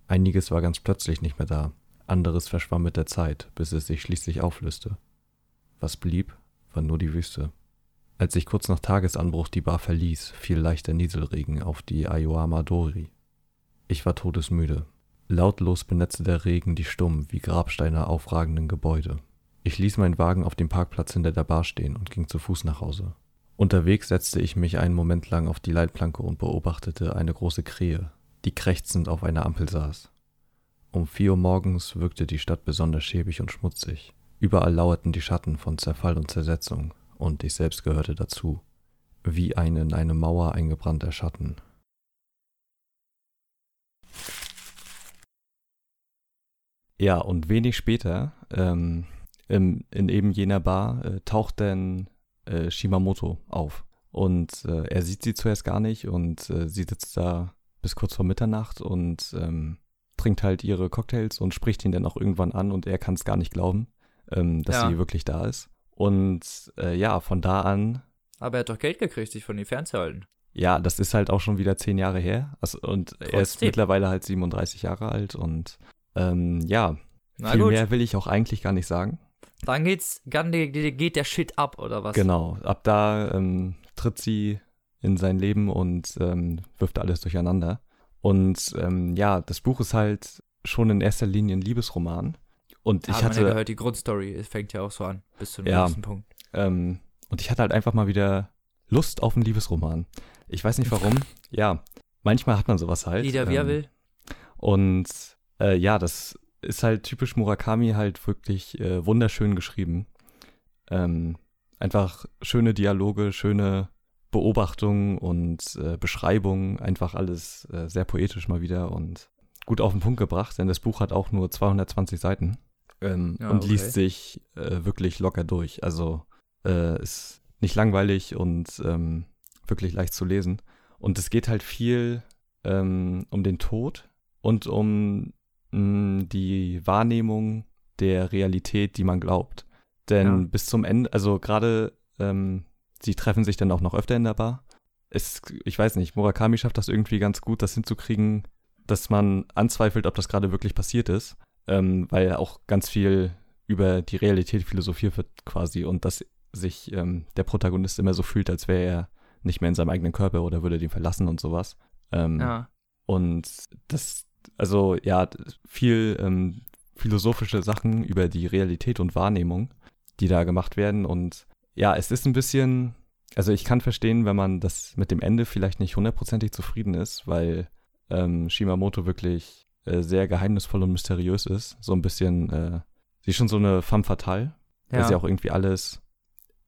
Einiges war ganz plötzlich nicht mehr da, anderes verschwamm mit der Zeit, bis es sich schließlich auflöste. Was blieb, war nur die Wüste. Als ich kurz nach Tagesanbruch die Bar verließ, fiel leichter Nieselregen auf die Ayoama Dori. Ich war todesmüde. Lautlos benetzte der Regen die stumm wie Grabsteine aufragenden Gebäude. Ich ließ meinen Wagen auf dem Parkplatz hinter der Bar stehen und ging zu Fuß nach Hause. Unterwegs setzte ich mich einen Moment lang auf die Leitplanke und beobachtete eine große Krähe, die krächzend auf einer Ampel saß. Um vier Uhr morgens wirkte die Stadt besonders schäbig und schmutzig. Überall lauerten die Schatten von Zerfall und Zersetzung, und ich selbst gehörte dazu, wie ein in eine Mauer eingebrannter Schatten. Ja, und wenig später, ähm, in, in eben jener Bar, äh, taucht dann äh, Shimamoto auf. Und äh, er sieht sie zuerst gar nicht und äh, sie sitzt da bis kurz vor Mitternacht und ähm, trinkt halt ihre Cocktails und spricht ihn dann auch irgendwann an und er kann es gar nicht glauben, ähm, dass ja. sie wirklich da ist. Und äh, ja, von da an. Aber er hat doch Geld gekriegt, sich von ihr fernzuhalten. Ja, das ist halt auch schon wieder zehn Jahre her. Also, und Trotzdem. er ist mittlerweile halt 37 Jahre alt und ähm, ja, Na viel gut. mehr will ich auch eigentlich gar nicht sagen. Dann geht's, dann geht der Shit ab, oder was? Genau, ab da ähm, tritt sie in sein Leben und ähm, wirft alles durcheinander. Und ähm, ja, das Buch ist halt schon in erster Linie ein Liebesroman. Und ich hatte. Ja gehört, die Grundstory fängt ja auch so an, bis zu dem ja, nächsten Punkt. Ähm, und ich hatte halt einfach mal wieder Lust auf einen Liebesroman. Ich weiß nicht warum. ja, manchmal hat man sowas halt. Jeder wie er ähm, will. Und äh, ja, das ist halt typisch Murakami halt wirklich äh, wunderschön geschrieben. Ähm, einfach schöne Dialoge, schöne Beobachtungen und äh, Beschreibungen, einfach alles äh, sehr poetisch mal wieder und gut auf den Punkt gebracht, denn das Buch hat auch nur 220 Seiten ähm, ja, und okay. liest sich äh, wirklich locker durch. Also äh, ist nicht langweilig und ähm, wirklich leicht zu lesen. Und es geht halt viel ähm, um den Tod und um mh, die Wahrnehmung der Realität, die man glaubt. Denn ja. bis zum Ende, also gerade ähm, sie treffen sich dann auch noch öfter in der Bar. Es, ich weiß nicht, Murakami schafft das irgendwie ganz gut, das hinzukriegen, dass man anzweifelt, ob das gerade wirklich passiert ist, ähm, weil auch ganz viel über die Realität philosophiert wird quasi und dass sich ähm, der Protagonist immer so fühlt, als wäre er nicht mehr in seinem eigenen Körper oder würde den verlassen und sowas. Ähm, ja. Und das, also ja, viel ähm, philosophische Sachen über die Realität und Wahrnehmung, die da gemacht werden. Und ja, es ist ein bisschen, also ich kann verstehen, wenn man das mit dem Ende vielleicht nicht hundertprozentig zufrieden ist, weil ähm, Shimamoto wirklich äh, sehr geheimnisvoll und mysteriös ist. So ein bisschen, äh, sie ist schon so eine femme fatale, ja. weil sie auch irgendwie alles,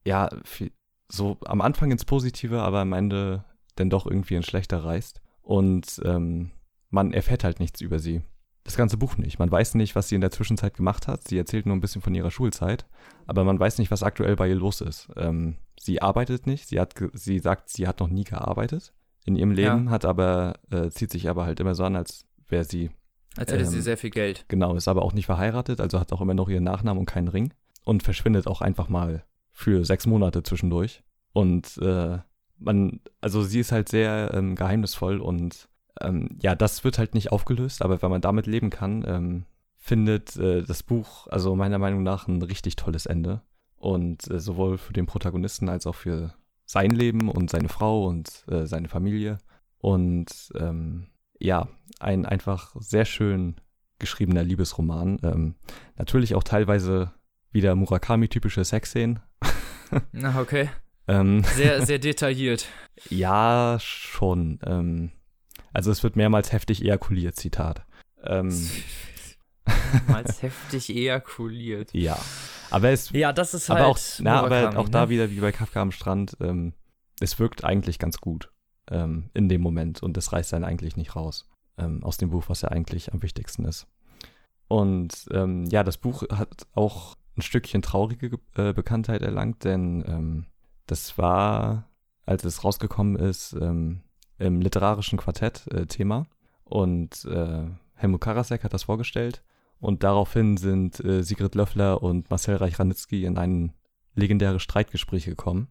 ja, viel, so am Anfang ins Positive, aber am Ende dann doch irgendwie ins Schlechter reißt. Und ähm, man erfährt halt nichts über sie. Das ganze Buch nicht. Man weiß nicht, was sie in der Zwischenzeit gemacht hat. Sie erzählt nur ein bisschen von ihrer Schulzeit, aber man weiß nicht, was aktuell bei ihr los ist. Ähm, sie arbeitet nicht. Sie hat, sie sagt, sie hat noch nie gearbeitet in ihrem Leben, Ja. hat aber äh, zieht sich aber halt immer so an, als wäre sie Als hätte sie Ähm, sehr viel Geld. genau, ist aber auch nicht verheiratet, also hat auch immer noch ihren Nachnamen und keinen Ring und verschwindet auch einfach mal für sechs Monate zwischendurch. Und äh, man, also sie ist halt sehr ähm, geheimnisvoll und ähm, ja, das wird halt nicht aufgelöst, aber wenn man damit leben kann, ähm, findet äh, das Buch, also meiner Meinung nach, ein richtig tolles Ende. Und äh, sowohl für den Protagonisten als auch für sein Leben und seine Frau und äh, seine Familie. Und ähm, ja, ein einfach sehr schön geschriebener Liebesroman. Ähm, natürlich auch teilweise wieder Murakami-typische Sexszenen. Na, okay. Ähm, Sehr, (laughs) sehr detailliert. ja, schon. Also es wird mehrmals heftig ejakuliert, Zitat. Ähm, (laughs) Als (laughs) heftig ejakuliert. ja. Aber es Ja, das ist halt. aber auch, na, aber auch da ne? wieder wie bei Kafka am Strand, ähm, es wirkt eigentlich ganz gut ähm, in dem Moment und es reißt einen eigentlich nicht raus ähm, aus dem Buch, was ja eigentlich am wichtigsten ist. Und ähm, ja, das Buch hat auch ein Stückchen traurige äh, Bekanntheit erlangt, denn ähm, das war, als es rausgekommen ist, ähm, im literarischen Quartett äh, Thema und äh, Helmut Karasek hat das vorgestellt und daraufhin sind äh, Sigrid Löffler und Marcel Reich-Ranitzky in ein legendäres Streitgespräch gekommen.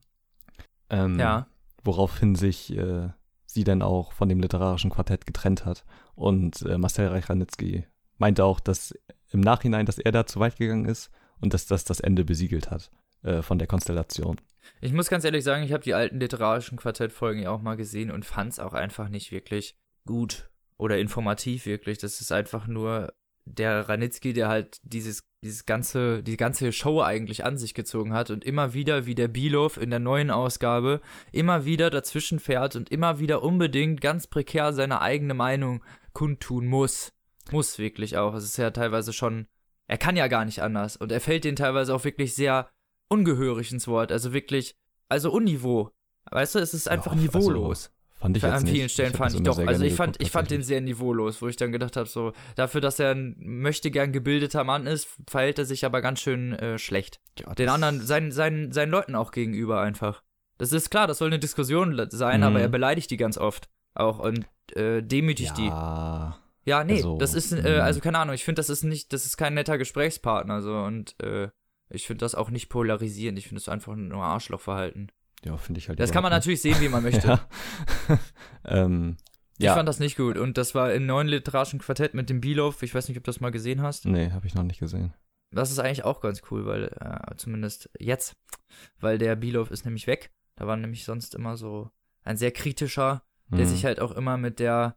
Ähm, Ja. Woraufhin sich äh, sie dann auch von dem literarischen Quartett getrennt hat. Und äh, Marcel Reich-Ranitzky meinte auch, dass im Nachhinein, dass er da zu weit gegangen ist und dass das das Ende besiegelt hat äh, von der Konstellation. Ich muss ganz ehrlich sagen, ich habe die alten literarischen Quartettfolgen ja auch mal gesehen und fand es auch einfach nicht wirklich gut oder informativ wirklich. Das ist einfach nur der Ranitzky, der halt dieses, dieses ganze, die ganze Show eigentlich an sich gezogen hat und immer wieder, wie der Bilow in der neuen Ausgabe, immer wieder dazwischen fährt und immer wieder unbedingt ganz prekär seine eigene Meinung kundtun muss. Muss wirklich auch. Es ist ja teilweise schon, er kann ja gar nicht anders und er fällt den teilweise auch wirklich sehr ungehörig ins Wort, also wirklich, also Unniveau. Weißt du, es ist einfach Ja, niveaulos. Fand ich Für- jetzt an nicht. vielen Stellen hab fand das ich doch. Also ich fand, geguckt, ich fand den sehr niveaulos, wo ich dann gedacht habe, so, dafür, dass er ein möchte gern gebildeter Mann ist, verhält er sich aber ganz schön äh, schlecht. Ja, Den anderen, seinen, seinen, seinen Leuten auch gegenüber einfach. Das ist klar, das soll eine Diskussion sein, Mhm. aber er beleidigt die ganz oft. Auch und äh, demütigt die. Ja, Ja, nee, also, das ist, mhm. äh, also keine Ahnung, ich finde, das ist nicht, das ist kein netter Gesprächspartner, so, und, äh, ich finde das auch nicht polarisierend, ich finde das einfach nur Arschlochverhalten. ja finde ich halt. Das kann man natürlich sehen, wie man möchte. (laughs) Ja. ähm, Ich ja. fand das nicht gut. Und das war im neuen literarischen Quartett mit dem Bilow. Ich weiß nicht, ob du das mal gesehen hast. nee, habe ich noch nicht gesehen. Das ist eigentlich auch ganz cool, weil, äh, zumindest jetzt, weil der Bilow ist nämlich weg. Da war nämlich sonst immer so ein sehr kritischer, der Mhm. sich halt auch immer mit der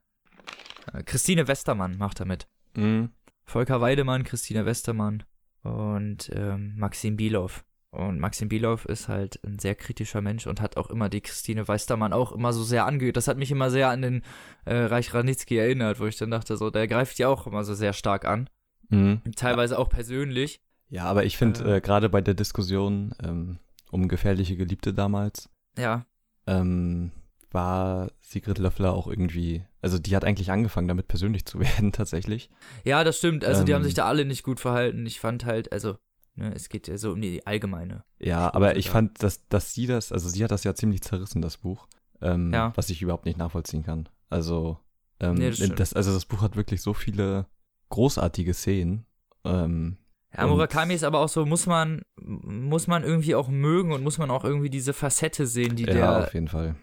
äh, Christine Westermann macht damit. Mhm. Volker Weidemann, Christine Westermann und ähm, Maxim Bilow. Und Maxim Bilow ist halt ein sehr kritischer Mensch und hat auch immer die Christine Westermann auch immer so sehr angehört. Das hat mich immer sehr an den äh, Reich Ranitzky erinnert, wo ich dann dachte, so, der greift ja auch immer so sehr stark an. Mhm. Teilweise auch persönlich. Ja, aber ich finde, Äh. äh, gerade bei der Diskussion ähm, um gefährliche Geliebte damals, Ja, ähm, war Sigrid Löffler auch irgendwie, also die hat eigentlich angefangen, damit persönlich zu (laughs) werden, tatsächlich. ja, das stimmt. Also die haben Ähm. sich da alle nicht gut verhalten. Ich fand halt, also, ne, es geht ja so um die allgemeine. Ja, aber ich da. fand, dass, dass sie das, also sie hat das ja ziemlich zerrissen, das Buch, ähm, Ja. was ich überhaupt nicht nachvollziehen kann. Also, ähm, Nee, das das, also das Buch hat wirklich so viele großartige Szenen. Ähm, Ja, Murakami ist aber auch so, muss man, muss man irgendwie auch mögen und muss man auch irgendwie diese Facette sehen, die ja, der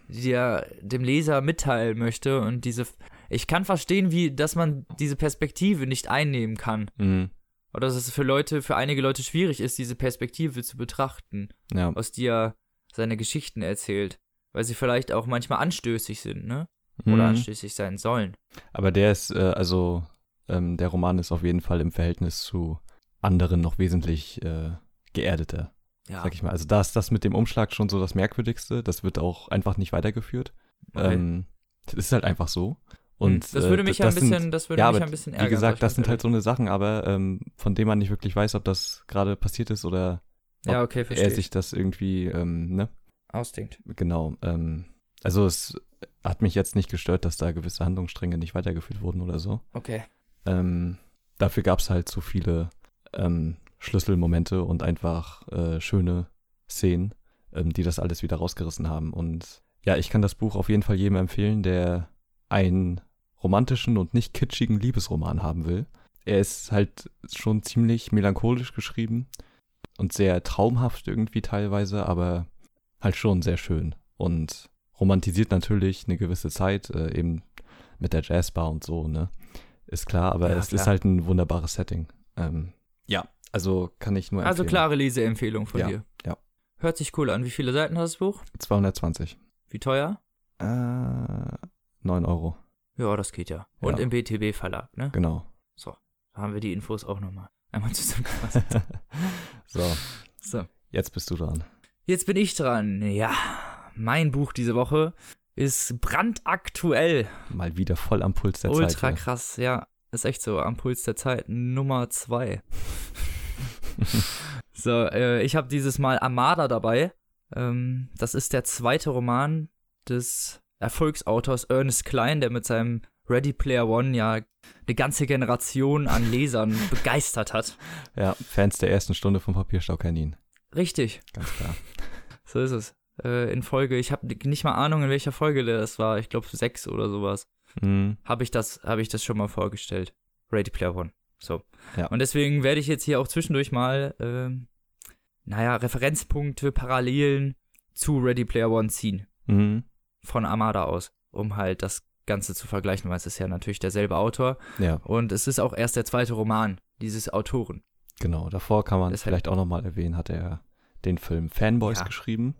die er dem Leser mitteilen möchte und diese ich kann verstehen, wie dass man diese Perspektive nicht einnehmen kann Mhm. oder dass es für Leute für einige Leute schwierig ist, diese Perspektive zu betrachten, Ja, aus die er seine Geschichten erzählt, weil sie vielleicht auch manchmal anstößig sind, ne? Oder Mhm. anstößig sein sollen. Aber der ist, äh, also, ähm, der Roman ist auf jeden Fall im Verhältnis zu anderen noch wesentlich äh, geerdeter, Ja. sag ich mal. Also da ist das mit dem Umschlag schon so das Merkwürdigste. Das wird auch einfach nicht weitergeführt. Okay. Ähm, das ist halt einfach so. Hm, Und das würde äh, mich ja ein sind- bisschen, das würde ja, mich ein bisschen ärgern. Wie gesagt, sag das sind halt so eine Sachen, aber ähm, von denen man nicht wirklich weiß, ob das gerade passiert ist oder ehrlich. Ja, okay, er sich das irgendwie, ähm, ne? Ausdenkt. Genau. Ähm, also es hat mich jetzt nicht gestört, dass da gewisse Handlungsstränge nicht weitergeführt wurden oder so. Okay. Ähm, dafür gab es halt so viele ähm, Schlüsselmomente und einfach äh, schöne Szenen, ähm, die das alles wieder rausgerissen haben. Und ja, ich kann das Buch auf jeden Fall jedem empfehlen, der einen romantischen und nicht kitschigen Liebesroman haben will. Er ist halt schon ziemlich melancholisch geschrieben und sehr traumhaft irgendwie teilweise, aber halt schon sehr schön und romantisiert natürlich eine gewisse Zeit, äh, eben mit der Jazzbar und so, ne? Ist klar, aber Ja, es klar. ist halt ein wunderbares Setting. Ähm, ja, also kann ich nur empfehlen. Also klare Leseempfehlung von Ja, dir. ja. Hört sich cool an. Wie viele Seiten hat das Buch? 220. Wie teuer? Äh, 9 Euro, Ja, das geht ja. Und Ja. im BTB-Verlag, ne? genau. Da haben wir die Infos auch nochmal. Einmal zusammengefasst. (laughs) so, so. jetzt bist du dran. Jetzt bin ich dran. Ja, mein Buch diese Woche ist brandaktuell. Mal wieder voll am Puls der Ultra Zeit. krass, ja. Ist echt so, am Puls der Zeit Nummer zwei. (laughs) so, äh, ich habe dieses Mal Armada dabei. Ähm, das ist der zweite Roman des Erfolgsautors Ernest Klein, der mit seinem Ready Player One ja eine ganze Generation an Lesern (laughs) begeistert hat. Ja, Fans der ersten Stunde vom Papierstau kennen ihn. Richtig, Ganz klar. (laughs) so ist es. Äh, in Folge, ich habe nicht mal Ahnung, in welcher Folge das war. Ich glaube sechs oder sowas. Mhm. habe ich das habe ich das schon mal vorgestellt. Ready Player One. So. Ja. Und deswegen werde ich jetzt hier auch zwischendurch mal ähm, naja, Referenzpunkte, Parallelen zu Ready Player One ziehen. Mhm. Von Armada aus, um halt das Ganze zu vergleichen, weil es ist ja natürlich derselbe Autor Ja, und es ist auch erst der zweite Roman dieses Autoren. genau. Davor kann man Deshalb- vielleicht auch nochmal erwähnen, hat er den Film Fanboys Ja. geschrieben.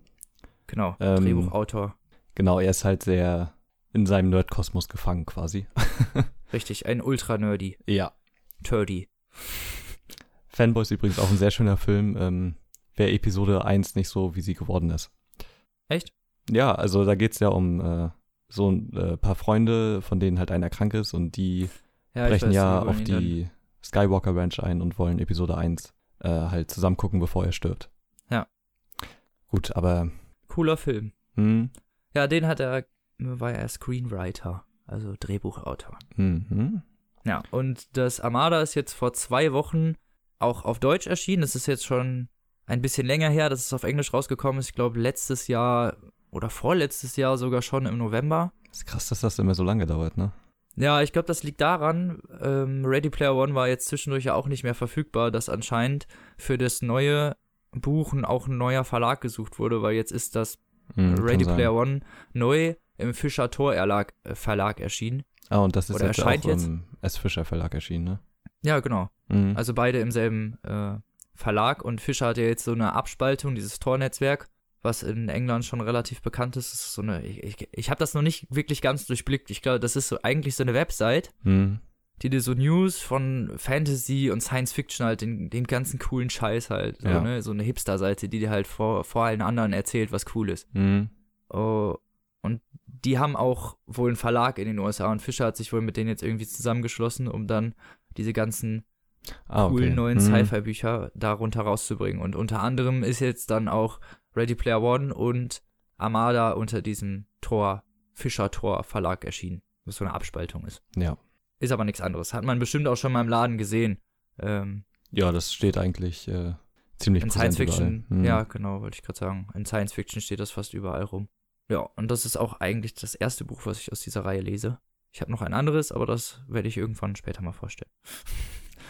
Genau, Ähm, Drehbuchautor. Genau, er ist halt sehr in seinem Nerdkosmos gefangen quasi. (laughs) Richtig, ein ultra-nerdy. Ja. Turdy. Fanboys übrigens auch ein sehr schöner Film. Ähm, Wäre Episode 1 nicht so, wie sie geworden ist. Echt? Ja, also da geht's ja um äh, so ein äh, paar Freunde, von denen halt einer krank ist und die Ja, brechen weiß, ja auf ihn dann- die Skywalker Ranch ein und wollen Episode 1 äh, halt zusammen gucken, bevor er stirbt. Ja. Gut, aber Cooler Film. hm, Ja, den hat er, war er Screenwriter, also Drehbuchautor. mhm. Ja, und das Armada ist jetzt vor zwei Wochen auch auf Deutsch erschienen. Das ist jetzt schon ein bisschen länger her, dass es auf Englisch rausgekommen ist. Ich glaube, letztes Jahr oder vorletztes Jahr sogar schon im November. ist krass, dass das immer so lange dauert, ne? Ja, ich glaube, das liegt daran, ähm, Ready Player One war jetzt zwischendurch ja auch nicht mehr verfügbar, dass anscheinend für das neue Buch auch ein neuer Verlag gesucht wurde, weil jetzt ist das Hm, Ready. Player One neu im Fischer Tor Erlag, äh, Verlag erschienen. Ah, und das ist Oder jetzt erscheint auch jetzt? im S. Fischer Verlag erschienen, ne? Ja, genau. Mhm. Also beide im selben äh, Verlag und Fischer hat ja jetzt so eine Abspaltung, dieses Tor-Netzwerk, was in England schon relativ bekannt ist. Ist so eine, ich, ich, ich habe das noch nicht wirklich ganz durchblickt. Ich glaube, das ist so eigentlich so eine Website, Mhm. die dir so News von Fantasy und Science Fiction halt, den, den ganzen coolen Scheiß halt, so, Ja. ne? so eine Hipster-Seite, die dir halt vor, vor allen anderen erzählt, was cool ist. Mhm. Oh, und die haben auch wohl einen Verlag in den USA und Fischer hat sich wohl mit denen jetzt irgendwie zusammengeschlossen, um dann diese ganzen Ah, okay. coolen neuen Mhm. Sci-Fi-Bücher darunter rauszubringen. Und unter anderem ist jetzt dann auch Ready Player One und Armada unter diesem Tor, Fischer-Tor Verlag erschienen, was so eine Abspaltung ist. Ja. Ist aber nichts anderes. Hat man bestimmt auch schon mal im Laden gesehen. Ähm, Ja, das steht eigentlich äh, ziemlich in Science Fiction. Mhm. ja, genau, wollte ich gerade sagen. In Science Fiction steht das fast überall rum. Ja, und das ist auch eigentlich das erste Buch, was ich aus dieser Reihe lese. Ich habe noch ein anderes, aber das werde ich irgendwann später mal vorstellen. (laughs)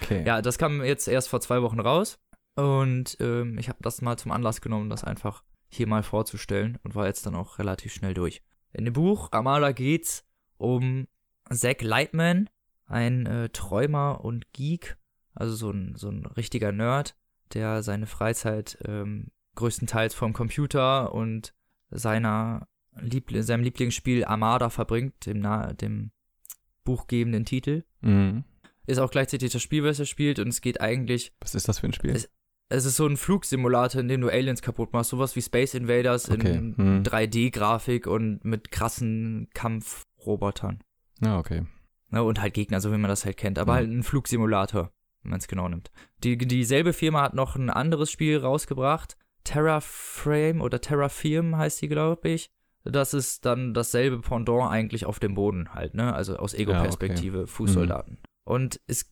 Okay. Ja, das kam jetzt erst vor zwei Wochen raus und ähm, ich habe das mal zum Anlass genommen, das einfach hier mal vorzustellen und war jetzt dann auch relativ schnell durch. In dem Buch Amala geht's um Zack Lightman, ein äh, Träumer und Geek, also so ein, so ein richtiger Nerd, der seine Freizeit ähm, größtenteils vom Computer und seiner Liebl seinem Lieblingsspiel Armada verbringt, dem, na dem buchgebenden Titel. Mhm. Ist auch gleichzeitig das Spiel, was er spielt und es geht eigentlich Was ist das für ein Spiel? Es- es ist so ein Flugsimulator, in dem du Aliens kaputt machst. Sowas wie Space Invaders Okay, in hm. 3D-Grafik und mit krassen Kampfrobotern. Ja, okay. Ne, und halt Gegner, so wie man das halt kennt. Aber Mhm. halt ein Flugsimulator, wenn man es genau nimmt. Die, dieselbe Firma hat noch ein anderes Spiel rausgebracht. Terraframe oder Terrafirm heißt die, glaube ich. Das ist dann dasselbe Pendant eigentlich auf dem Boden halt, ne? Also aus Ego-Perspektive, Fußsoldaten. Und es,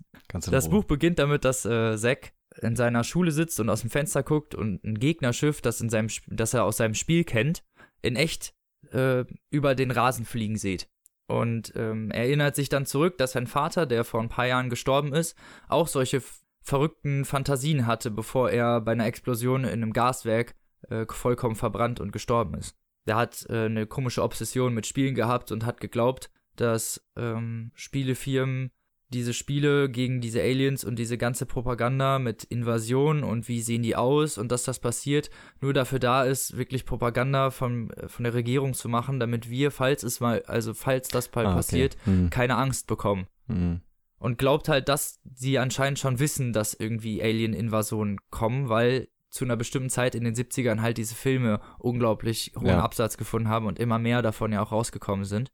das. Buch beginnt damit, dass äh, Zack in seiner Schule sitzt und aus dem Fenster guckt und ein Gegnerschiff, das, in seinem, das er aus seinem Spiel kennt, in echt äh, über den Rasen fliegen sieht. Und ähm, er erinnert sich dann zurück, dass sein Vater, der vor ein paar Jahren gestorben ist, auch solche verrückten Fantasien hatte, bevor er bei einer Explosion in einem Gaswerk äh, vollkommen verbrannt und gestorben ist. Der hat äh, eine komische Obsession mit Spielen gehabt und hat geglaubt, dass ähm, Spielefirmen diese Spiele gegen diese Aliens und diese ganze Propaganda mit Invasion und wie sehen die aus und dass das passiert, nur dafür da ist, wirklich Propaganda von, von der Regierung zu machen, damit wir, falls es mal, also falls das mal Ah, okay. passiert, Hm. keine Angst bekommen. Hm. Und glaubt halt, dass sie anscheinend schon wissen, dass irgendwie Alien-Invasionen kommen, weil zu einer bestimmten Zeit in den 70ern halt diese Filme unglaublich hohen Ja. Absatz gefunden haben und immer mehr davon ja auch rausgekommen sind.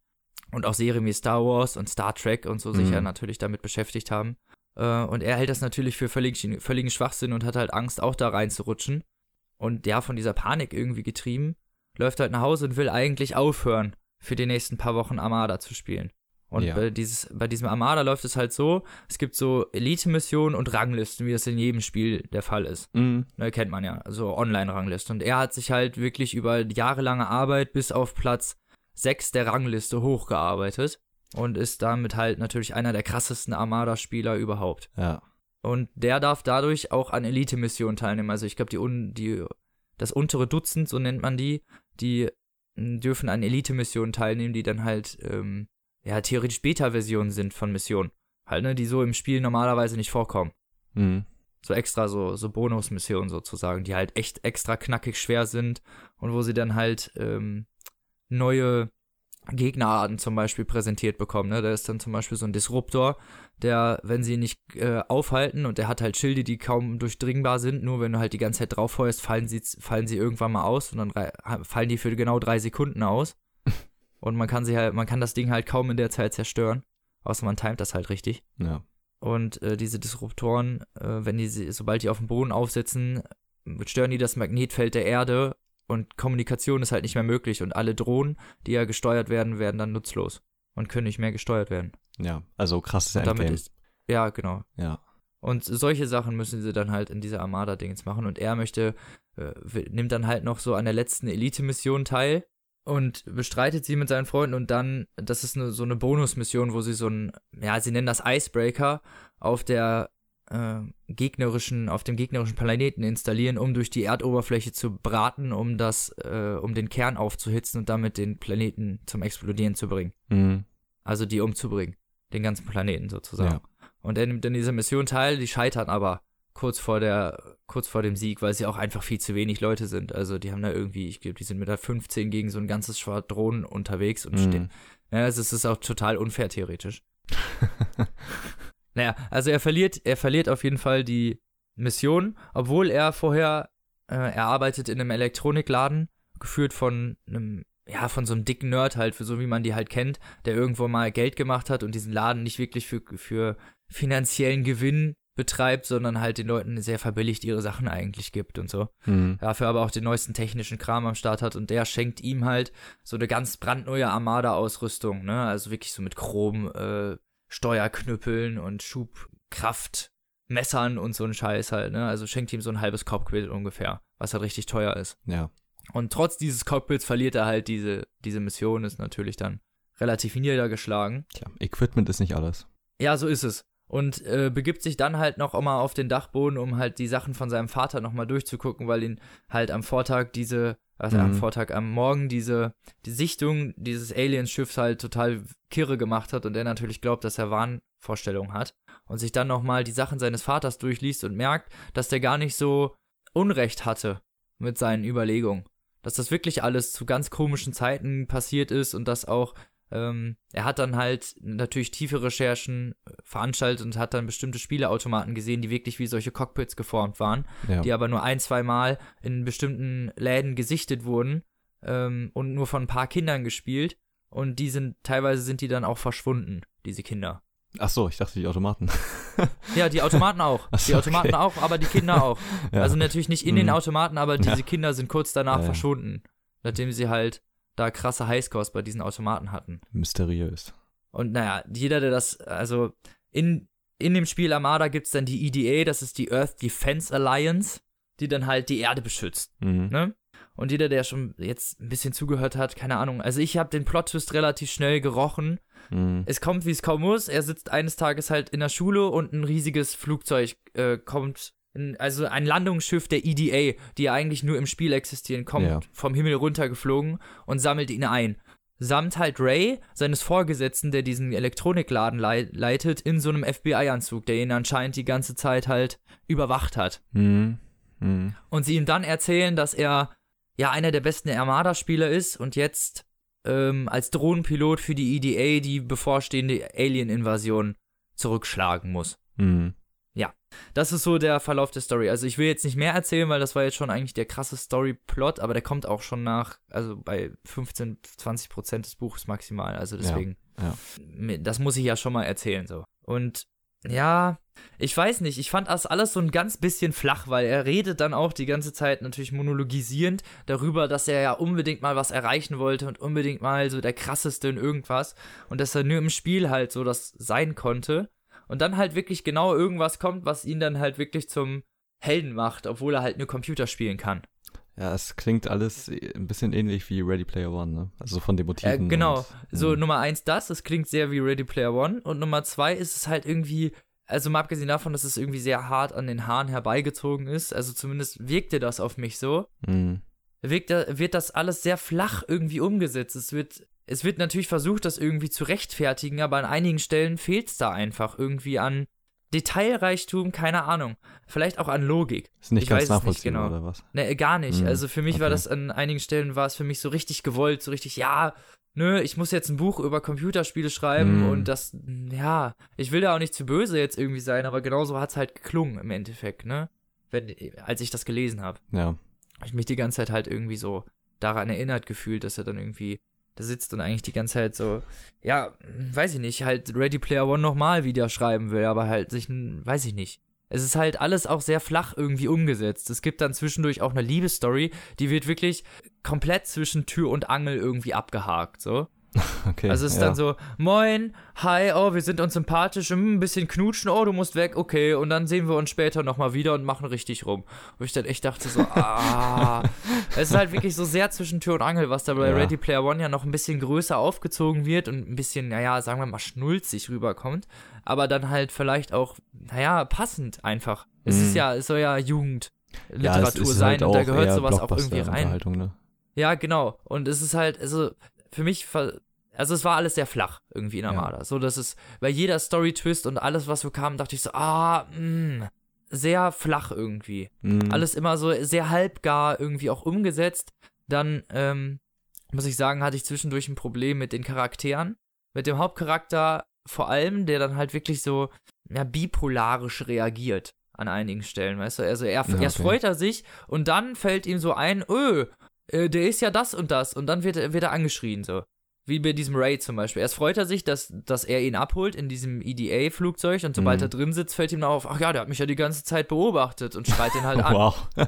Und auch Serien wie Star Wars und Star Trek und so sich Mhm. ja natürlich damit beschäftigt haben. Äh, und er hält das natürlich für völlig, völligen Schwachsinn und hat halt Angst, auch da reinzurutschen. Und ja, von dieser Panik irgendwie getrieben, läuft halt nach Hause und will eigentlich aufhören, für die nächsten paar Wochen Armada zu spielen. Und Ja. bei, dieses, bei diesem Armada läuft es halt so, es gibt so Elite-Missionen und Ranglisten, wie das in jedem Spiel der Fall ist. Hm. Ne, kennt man ja, also Online-Rangliste. Und er hat sich halt wirklich über jahrelange Arbeit bis auf Platz 6 der Rangliste hochgearbeitet und ist damit halt natürlich einer der krassesten Armada-Spieler überhaupt. Ja. Und der darf dadurch auch an Elite-Missionen teilnehmen. Also ich glaube, die, un die, das untere Dutzend, so nennt man die, die m, dürfen an Elite-Missionen teilnehmen, die dann halt, ähm, ja, theoretisch Beta-Versionen sind von Missionen. Halt, ne, die so im Spiel normalerweise nicht vorkommen. Hm. So extra so, so Bonusmissionen sozusagen, die halt echt extra knackig schwer sind und wo sie dann halt ähm, neue Gegnerarten zum Beispiel präsentiert bekommen. Ne? Da ist dann zum Beispiel so ein Disruptor, der, wenn sie ihn nicht äh, aufhalten und der hat halt Schilde, die kaum durchdringbar sind, nur wenn du halt die ganze Zeit drauf feuerst, fallen sie, fallen sie irgendwann mal aus und dann fallen die für genau drei Sekunden aus. Und man kann sie halt, man kann das Ding halt kaum in der Zeit zerstören. Außer man timet das halt richtig. Ja. Und äh, diese Disruptoren, äh, wenn die, sie- sobald die auf dem Boden aufsitzen, stören die das Magnetfeld der Erde und Kommunikation ist halt nicht mehr möglich und alle Drohnen, die ja gesteuert werden, werden dann nutzlos und können nicht mehr gesteuert werden. Ja. Also krasses Und damit ist, ja, genau. Ja. Und solche Sachen müssen sie dann halt in dieser Armada-Dingens machen. Und er möchte, äh, nimmt dann halt noch so an der letzten Elite-Mission teil und bestreitet sie mit seinen Freunden. Und dann, das ist eine, so eine Bonusmission, wo sie so ein, ja, sie nennen das Icebreaker auf der äh, gegnerischen, auf dem gegnerischen Planeten installieren, um durch die Erdoberfläche zu braten, um das, äh, um den Kern aufzuhitzen und damit den Planeten zum Explodieren zu bringen. Hm. Also die umzubringen. Den ganzen Planeten sozusagen. Ja. Und er nimmt an dieser Mission teil, die scheitern aber kurz vor der, kurz vor dem Sieg, weil sie auch einfach viel zu wenig Leute sind. Also die haben da irgendwie, ich glaube, die sind mit der 15 gegen so ein ganzes Schwadron unterwegs und Mhm. stehen. Ja, es ist, es ist auch total unfair theoretisch. (laughs) Naja, also er verliert, er verliert auf jeden Fall die Mission, obwohl er vorher, äh, er arbeitet in einem Elektronikladen, geführt von einem, ja, von so einem dicken Nerd halt, für so wie man die halt kennt, der irgendwo mal Geld gemacht hat und diesen Laden nicht wirklich für, für finanziellen Gewinn betreibt, sondern halt den Leuten sehr verbilligt ihre Sachen eigentlich gibt und so Hm. dafür aber auch den neuesten technischen Kram am Start hat und der schenkt ihm halt so eine ganz brandneue Armada-Ausrüstung, ne? Also wirklich so mit Chrom, äh, Steuerknüppeln und Schubkraftmessern und so ein Scheiß halt, ne? Also schenkt ihm so ein halbes Cockpit ungefähr, was halt richtig teuer ist. Ja. Und trotz dieses Cockpits verliert er halt diese, diese Mission, ist natürlich dann relativ niedergeschlagen. Tja, Equipment ist nicht alles. Ja, so ist es. Und äh, begibt sich dann halt noch mal auf den Dachboden, um halt die Sachen von seinem Vater noch mal durchzugucken, weil ihn halt am Vortag diese, also am Mhm. Vortag, am Morgen diese die Sichtung dieses Alienschiffs halt total kirre gemacht hat und er natürlich glaubt, dass er Wahnvorstellungen hat und sich dann noch mal die Sachen seines Vaters durchliest und merkt, dass der gar nicht so Unrecht hatte mit seinen Überlegungen. Dass das wirklich alles zu ganz komischen Zeiten passiert ist und dass auch ähm, er hat dann halt natürlich tiefe Recherchen äh, veranstaltet und hat dann bestimmte Spieleautomaten gesehen, die wirklich wie solche Cockpits geformt waren, Ja. die aber nur ein, zwei Mal in bestimmten Läden gesichtet wurden ähm, und nur von ein paar Kindern gespielt. Und die sind, teilweise sind die dann auch verschwunden, diese Kinder. Ach so, ich dachte die Automaten. (laughs) Ja, die Automaten auch. So, die Automaten okay. auch, aber die Kinder (laughs) auch. Ja. Also natürlich nicht in den Mhm. Automaten, aber diese Ja. Kinder sind kurz danach verschwunden, nachdem sie halt da krasse Highscores bei diesen Automaten hatten. Mysteriös. Und naja, jeder, der das, also in, in dem Spiel Armada gibt es dann die EDA, das ist die Earth Defense Alliance, die dann halt die Erde beschützt. Mhm. Ne? Und jeder, der schon jetzt ein bisschen zugehört hat, keine Ahnung. Also ich habe den Plot-Twist relativ schnell gerochen. Mhm. Es kommt, wie es kommen muss. Er sitzt eines Tages halt in der Schule und ein riesiges Flugzeug äh, kommt, also ein Landungsschiff der EDA, die ja eigentlich nur im Spiel existieren, kommt Ja. vom Himmel runtergeflogen und sammelt ihn ein. Samt halt Ray, seines Vorgesetzten, der diesen Elektronikladen lei leitet, in so einem FBI-Anzug, der ihn anscheinend die ganze Zeit halt überwacht hat. Mhm. Mhm. Und sie ihm dann erzählen, dass er ja einer der besten Armada-Spieler ist und jetzt ähm, als Drohnenpilot für die EDA die bevorstehende Alien-Invasion zurückschlagen muss. Mhm. Das ist so der Verlauf der Story. Also ich will jetzt nicht mehr erzählen, weil das war jetzt schon eigentlich der krasse Story-Plot, aber der kommt auch schon nach, also bei 15, 20 Prozent des Buches maximal. Also deswegen, ja. das muss ich ja schon mal erzählen so. Und ja, ich weiß nicht, ich fand das alles so ein ganz bisschen flach, weil er redet dann auch die ganze Zeit natürlich monologisierend darüber, dass er ja unbedingt mal was erreichen wollte und unbedingt mal so der krasseste in irgendwas und dass er nur im Spiel halt so das sein konnte und dann halt wirklich genau irgendwas kommt, was ihn dann halt wirklich zum Helden macht, obwohl er halt nur Computer spielen kann. Ja, es klingt alles ein bisschen ähnlich wie Ready Player One, ne? Also von den Äh, Motiven. genau, und, so. Nummer eins das, es klingt sehr wie Ready Player One und Nummer zwei ist es halt irgendwie, also mal abgesehen davon, dass es irgendwie sehr hart an den Haaren herbeigezogen ist, also zumindest wirkte das auf mich so, Mhm. wirkt, wird das alles sehr flach irgendwie umgesetzt. Es wird, es wird natürlich versucht, das irgendwie zu rechtfertigen, aber an einigen Stellen fehlt es da einfach irgendwie an Detailreichtum, keine Ahnung. Vielleicht auch an Logik. Ist nicht Ich ganz weiß es nicht nachvollziehbar, genau. oder was? Ne, gar nicht. Mhm, Also für mich war okay. das an einigen Stellen war es für mich so richtig gewollt, so richtig, ja, nö, ich muss jetzt ein Buch über Computerspiele schreiben Mhm. und das, ja, ich will da auch nicht zu böse jetzt irgendwie sein, aber genauso hat es halt geklungen im Endeffekt, ne? Wenn, als ich das gelesen habe. Ja. Hab ich mich die ganze Zeit halt irgendwie so daran erinnert gefühlt, dass er dann irgendwie da sitzt und eigentlich die ganze Zeit so, ja, weiß ich nicht, halt Ready Player One nochmal wieder schreiben will, aber halt sich, weiß ich nicht. Es ist halt alles auch sehr flach irgendwie umgesetzt. Es gibt dann zwischendurch auch eine Liebesstory, die wird wirklich komplett zwischen Tür und Angel irgendwie abgehakt, so. (laughs) Okay. Also es ist ja. dann so, moin, hi, oh, wir sind uns sympathisch, hm, ein bisschen knutschen, oh, du musst weg, okay. Und dann sehen wir uns später nochmal wieder und machen richtig rum. Wo ich dann echt dachte so, ah. (laughs) es ist halt wirklich so sehr zwischen Tür und Angel, was da bei Ja. Ready Player One ja noch ein bisschen größer aufgezogen wird und ein bisschen, naja, sagen wir mal, schnulzig rüberkommt. Aber dann halt vielleicht auch, naja, passend einfach. Es Mhm. ist ja, es soll ja Jugendliteratur ja, es sein halt und da gehört sowas auch irgendwie rein. Ne? Ja, genau. Und es ist halt, also für mich, ver- also es war alles sehr flach irgendwie in Ja. Armada. So, dass es, bei jeder Story-Twist und alles, was so kam, dachte ich so, ah, mh, sehr flach irgendwie. Mhm. Alles immer so sehr halbgar irgendwie auch umgesetzt. Dann, ähm, muss ich sagen, hatte ich zwischendurch ein Problem mit den Charakteren. Mit dem Hauptcharakter vor allem, der dann halt wirklich so, ja, bipolarisch reagiert an einigen Stellen, weißt du? Also er, Ja, erst okay. freut er sich und dann fällt ihm so ein, öh, äh, der ist ja das und das und dann wird, er- wird er angeschrien so. Wie bei diesem Raid zum Beispiel. Erst freut er sich, dass, dass er ihn abholt in diesem EDA-Flugzeug und sobald Mhm. er drin sitzt, fällt ihm dann auf, ach ja, der hat mich ja die ganze Zeit beobachtet und schreit ihn halt an. Wow. (laughs)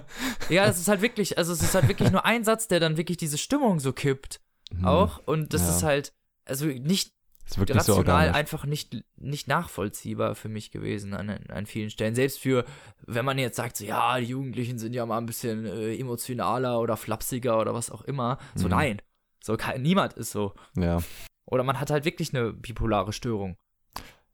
Ja, es ist halt wirklich, also es ist halt wirklich nur ein Satz, der dann wirklich diese Stimmung so kippt Mhm. auch und das Ja. ist halt, also nicht so rational organisch. einfach nicht, nicht nachvollziehbar für mich gewesen an, an vielen Stellen. Selbst für, wenn man jetzt sagt, so, ja, die Jugendlichen sind ja mal ein bisschen äh, emotionaler oder flapsiger oder was auch immer. So, Mhm. nein. So, niemand ist so. Ja. Oder man hat halt wirklich eine bipolare Störung.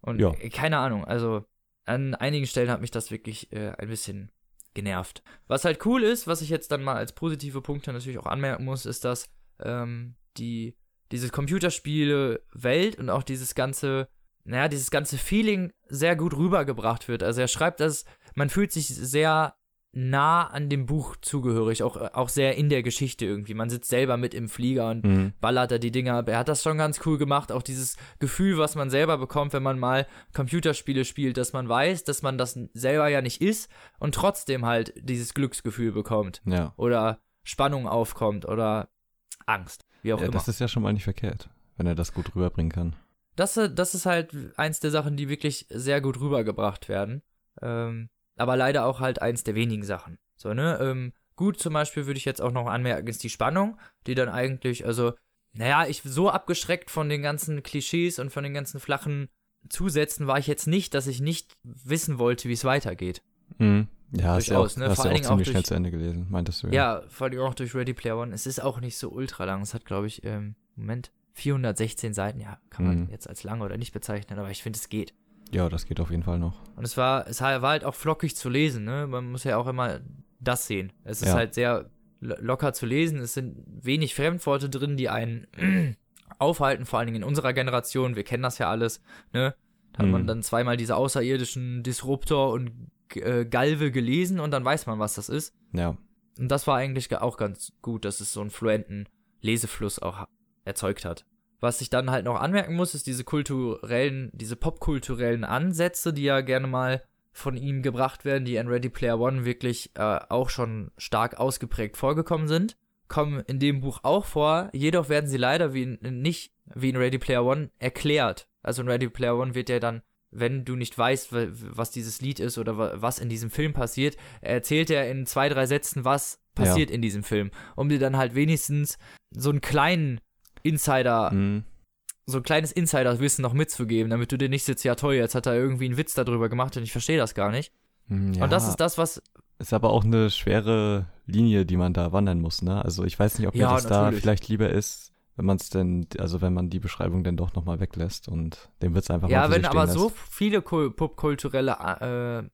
Und Ja. äh, keine Ahnung, also an einigen Stellen hat mich das wirklich äh, ein bisschen genervt. Was halt cool ist, was ich jetzt dann mal als positive Punkte natürlich auch anmerken muss, ist, dass ähm, die diese Computerspiele-Welt und auch dieses ganze, naja, dieses ganze Feeling sehr gut rübergebracht wird. Also er schreibt das, man fühlt sich sehr nah an dem Buch zugehörig, auch, auch sehr in der Geschichte irgendwie. Man sitzt selber mit im Flieger und Mhm. ballert er die Dinger. ab. Er hat das schon ganz cool gemacht. Auch dieses Gefühl, was man selber bekommt, wenn man mal Computerspiele spielt, dass man weiß, dass man das selber ja nicht ist und trotzdem halt dieses Glücksgefühl bekommt. Ja. Oder Spannung aufkommt oder Angst. Wie auch ja. immer. Das ist ja schon mal nicht verkehrt, wenn er das gut rüberbringen kann. Das, äh, das ist halt eins der Sachen, die wirklich sehr gut rübergebracht werden. Ähm, aber leider auch halt eins der wenigen Sachen. So, ne? Ähm, gut zum Beispiel würde ich jetzt auch noch anmerken, ist die Spannung, die dann eigentlich, also, naja, ich so abgeschreckt von den ganzen Klischees und von den ganzen flachen Zusätzen war ich jetzt nicht, dass ich nicht wissen wollte, wie es weitergeht. Mhm. Ja, hast ja auch, Durchaus, ne? hast Vor ja allen auch Dingen auch ziemlich durch- schnell zu Ende gelesen, meintest du. Ja, vor allem auch durch Ready Player One. Es ist auch nicht so ultra lang. Es hat, glaube ich, ähm, Moment, 416 Seiten. Ja, kann man Mhm. jetzt als lang oder nicht bezeichnen, aber ich finde, es geht. Ja, das geht auf jeden Fall noch. Und es war, es war halt auch flockig zu lesen, ne? Man muss ja auch immer das sehen. Es ist Ja. halt sehr lo- locker zu lesen. Es sind wenig Fremdworte drin, die einen (clears throat) aufhalten, vor allen Dingen in unserer Generation. Wir kennen das ja alles, ne? Da hat man Mhm. dann zweimal diese außerirdischen Disruptor und äh, Galve gelesen und dann weiß man, was das ist. Ja. Und das war eigentlich auch ganz gut, dass es so einen fluenten Lesefluss auch erzeugt hat. Was ich dann halt noch anmerken muss, ist diese kulturellen, diese popkulturellen Ansätze, die ja gerne mal von ihm gebracht werden, die in Ready Player One wirklich äh, auch schon stark ausgeprägt vorgekommen sind, kommen in dem Buch auch vor, jedoch werden sie leider wie in, nicht wie in Ready Player One erklärt. Also in Ready Player One wird ja dann, wenn du nicht weißt, wa- was dieses Lied ist oder wa- was in diesem Film passiert, erzählt er in zwei, drei Sätzen, was passiert in diesem Film, um dir dann halt wenigstens so einen kleinen Insider, Mhm. so ein kleines Insiderwissen noch mitzugeben, damit du dir nicht sitzt, ja toll, jetzt hat er irgendwie einen Witz darüber gemacht und ich verstehe das gar nicht. Mhm, Ja, Und das ist das, was, ist aber auch eine schwere Linie, die man da wandern muss, ne? Also ich weiß nicht, ob mir Ja, das da natürlich. vielleicht lieber ist, wenn man es denn, also wenn man die Beschreibung dann doch nochmal weglässt und dem wird es einfach mal ja, wenn aber stehen so lässt. viele kul- popkulturelle äh,